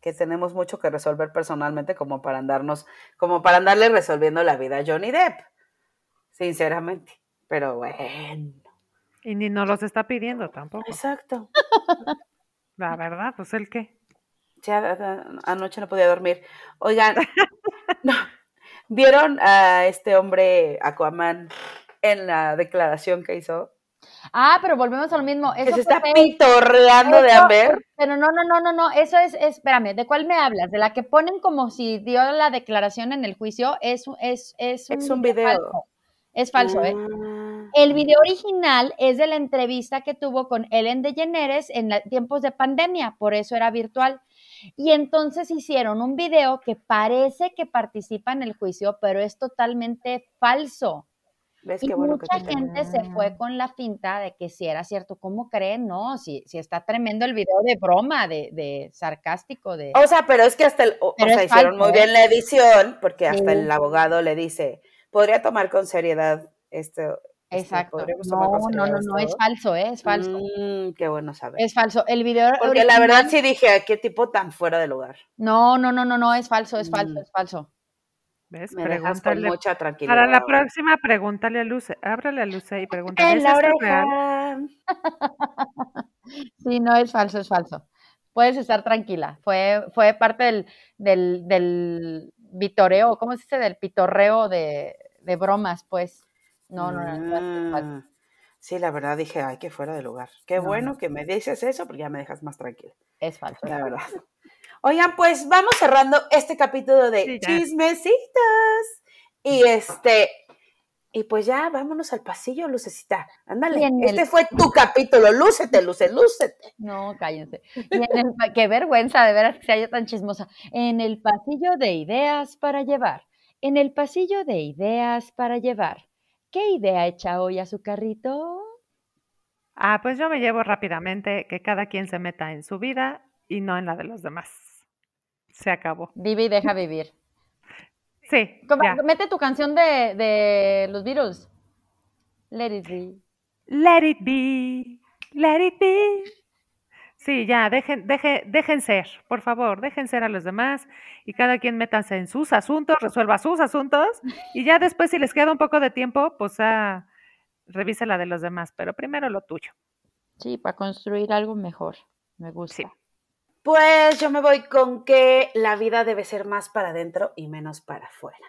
C: Que tenemos mucho que resolver personalmente como para andarnos, como para andarle resolviendo la vida a Johnny Depp. Sinceramente. Pero bueno,
B: Y ni nos los está pidiendo tampoco.
C: exacto.
B: La verdad, pues el qué.
C: Ya anoche no podía dormir. Oigan, no, ¿vieron a este hombre Aquaman en la declaración que hizo?
D: Ah, pero volvemos a lo mismo.
C: Que
D: Eso
C: se
D: fue
C: está
D: fake.
C: pitorreando de Amber.
D: Pero no, no, no, no, no, eso es, espérame, ¿de cuál me hablas? ¿De la que ponen como si dio la declaración en el juicio? Es, es, es,
C: Es un video.
D: falso. Es falso, ¿eh?
C: Ah,
D: El video original es de la entrevista que tuvo con Ellen DeGeneres en la- tiempos de pandemia, por eso era virtual. Y entonces hicieron un video que parece que participa en el juicio, pero es totalmente falso.
C: ¿Ves
D: Y
C: qué bueno que
D: mucha
C: te
D: gente se fue con la finta de que si era cierto. ¿Cómo creen? No, si, si está tremendo el video de broma, de, de sarcástico, de...
C: O sea, pero es que hasta el, o, sea, hicieron muy
D: ¿eh?
C: bien la edición, porque hasta
D: Sí.
C: el abogado le dice, podría tomar con seriedad esto. este,
D: Exacto. No, no, no, no, es falso, ¿eh? Es falso.
C: Mm, qué bueno saber.
D: Es falso. El video
C: Porque la verdad sí dije, qué tipo tan fuera de lugar.
D: No, no, no, no, no, es falso, es falso,
C: Mm.
D: es falso.
B: ¿Ves?
C: Me dejas con
B: Pregúntale.
C: mucha tranquilidad.
B: Para la
C: ahora.
B: próxima, pregúntale a Luce. Ábrale a Luce y pregúntale.
C: En
B: ¿Es
C: la
B: esto real?
C: oreja.
D: Sí, no, es falso, es falso. Puedes estar tranquila. Fue, fue parte del, del, del vitoreo, ¿cómo se dice? Del pitorreo de, de bromas, pues. No, no, no, no, es falso.
C: Ah, Sí, la verdad dije, ay, qué fuera de lugar. Qué
D: No,
C: bueno que me dices eso, porque ya me dejas más tranquila.
D: Es falso.
C: La verdad. Oigan, pues vamos cerrando este capítulo de
B: Sí, ya.
C: chismecitas. Y este, y pues ya vámonos al pasillo, Lucecita. Ándale.
D: El-
C: Este fue tu capítulo. Lúcete, Luce, lúcete.
D: No, cállense. Y en el pa- qué vergüenza de veras que sea yo tan chismosa. En el pasillo de ideas para llevar. En el pasillo de ideas para llevar. ¿Qué idea echa hoy a su carrito?
B: Ah, pues yo me llevo rápidamente que cada quien se meta en su vida y no en la de los demás. Se acabó.
D: Vive y deja vivir.
B: Sí,
D: Como-. Mete tu canción de, de los Beatles. Let it be.
B: Let it be, let it be. Sí, ya, dejen, deje, dejen ser, por favor, dejen ser a los demás y cada quien métanse en sus asuntos, resuelva sus asuntos y ya después si les queda un poco de tiempo, pues ah, revise la de los demás, pero primero lo tuyo.
D: Sí, para construir algo mejor. Me gusta.
B: Sí.
C: Pues yo me voy con que la vida debe ser más para adentro y menos para afuera.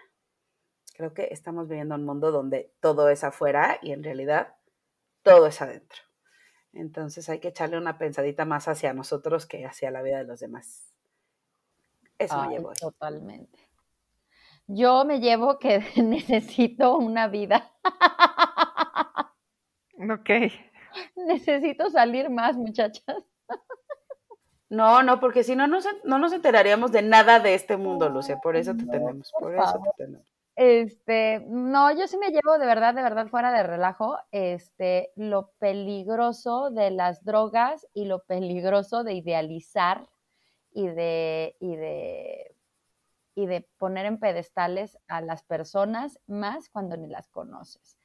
C: Creo que estamos viviendo un mundo donde todo es afuera y en realidad todo es adentro. Entonces hay que echarle una pensadita más hacia nosotros que hacia la vida de los demás. Eso me
D: Ay,
C: llevo hoy.
D: totalmente. Yo me llevo que necesito una vida.
B: Ok.
D: Necesito salir más, muchachas.
C: No, no, porque si no, no, se- no nos enteraríamos de nada de este mundo, Lucia. Por eso te tenemos,
D: por
C: eso te tenemos.
D: Este, no, yo sí me llevo de verdad, de verdad, fuera de relajo, este, lo peligroso de las drogas y lo peligroso de idealizar y de, y de, y de poner en pedestales a las personas más cuando ni las conoces.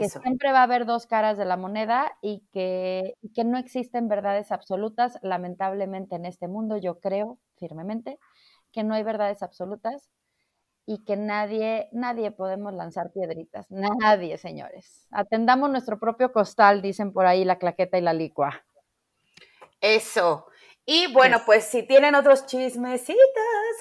D: Que siempre va a haber dos caras de la moneda y que, y que no existen verdades absolutas. Lamentablemente en este mundo yo creo firmemente que no hay verdades absolutas y que nadie, nadie podemos lanzar piedritas. Nadie, señores. Atendamos nuestro propio costal, dicen por ahí la claqueta y la licua.
C: Eso. Y bueno, pues si tienen otros chismecitas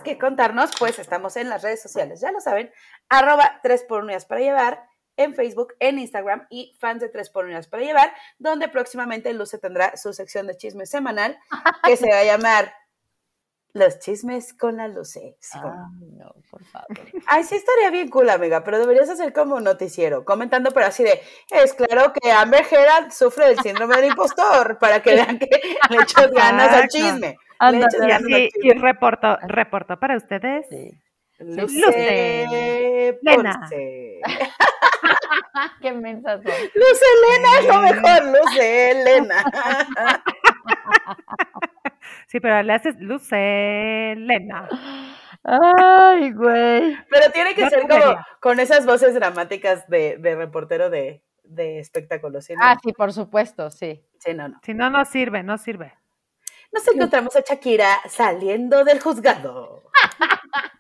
C: que contarnos, pues estamos en las redes sociales, ya lo saben, arroba 3 por unidades para llevar en Facebook, en Instagram y fans de 3 por unidades para llevar, donde próximamente Luce tendrá su sección de chismes semanal que se va a llamar Los chismes con la Luce. Sí, ¿cómo no?
D: Por favor.
C: Ay, sí estaría bien cool, amiga, pero deberías hacer como un noticiero, comentando, pero así de, es claro que Amber Heard sufre del síndrome del impostor, para que vean que le echas ganas al chisme.
B: Y
C: ganas chisme.
B: reporto, reporto para ustedes.
D: Sí.
C: Luce,
B: Luce.
D: Qué mensas son.
C: Luce Elena es lo mejor, Luce Elena.
B: Sí, pero le haces Lucelena.
D: Ay, güey.
C: Pero tiene que ser como con esas voces dramáticas de, de reportero de, de espectáculos. ¿sí? no?
D: Ah, sí, por supuesto, sí.
C: Sí, no, no.
B: Si no, no sirve, no sirve.
C: Nos encontramos a Shakira saliendo del juzgado.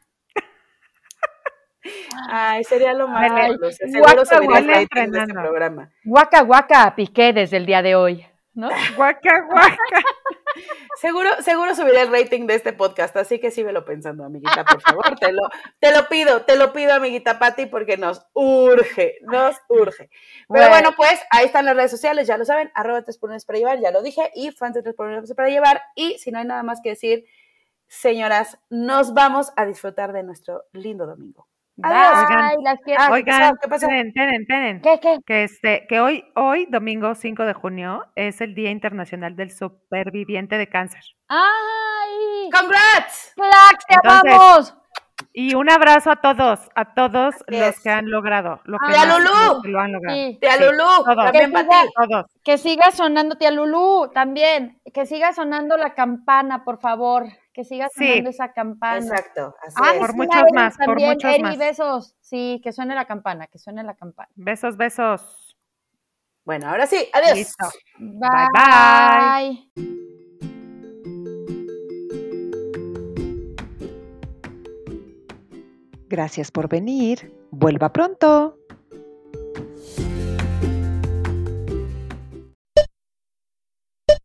C: Ay, sería lo más. Seguro
B: huele
C: rating de este programa.
D: Guaca, guaca, piqué desde el día de hoy, ¿no?
B: Guaca, guaca.
C: Seguro, seguro subiré el rating de este podcast, así que síguelo pensando, amiguita, por favor. Te lo, te lo pido, te lo pido, amiguita Patti, porque nos urge, nos urge. Pero
D: Bueno.
C: bueno, pues ahí están las redes sociales, ya lo saben, arroba 3 por 1 para llevar, ya lo dije, y fans de 3 por 1 para llevar. Y si no hay nada más que decir, señoras, nos vamos a disfrutar de nuestro lindo domingo. Adiós.
D: Ay, las quiero.
C: Ah, ¿qué
B: Oigan?
C: ¿Qué pasó?
B: esperen, esperen, esperen.
D: ¿Qué, qué?
B: Que, este, que hoy, hoy, domingo 5 de junio, es el Día Internacional del Superviviente de Cáncer.
D: ¡Ay!
C: ¡Congrats!
D: ¡Clax, te
B: Entonces,
D: amamos!
B: Y un abrazo a todos, a todos
C: Así
B: los
C: es.
B: que han logrado, lo que,
C: ¡Tía
B: lo-
C: Lulú!
B: que lo han logrado.
D: Sí.
C: Tía
B: Sí,
C: Lulú,
B: todos.
C: también
D: Que
C: para
D: siga-
C: ti.
B: Todos.
D: Que siga sonando, tía Lulú, también. Que siga sonando la campana, por favor. Que siga
B: Sí.
D: sonando esa campana.
C: Exacto, así
D: Ay,
C: es.
B: Por
D: sí,
B: muchos más, por
D: también,
B: muchos
D: Eri,
B: más.
D: besos. Sí, que suene la campana, que suene la campana.
B: Besos, besos.
C: Bueno, ahora sí, adiós.
B: Listo.
D: Bye.
B: bye.
A: Gracias por venir. Vuelva pronto.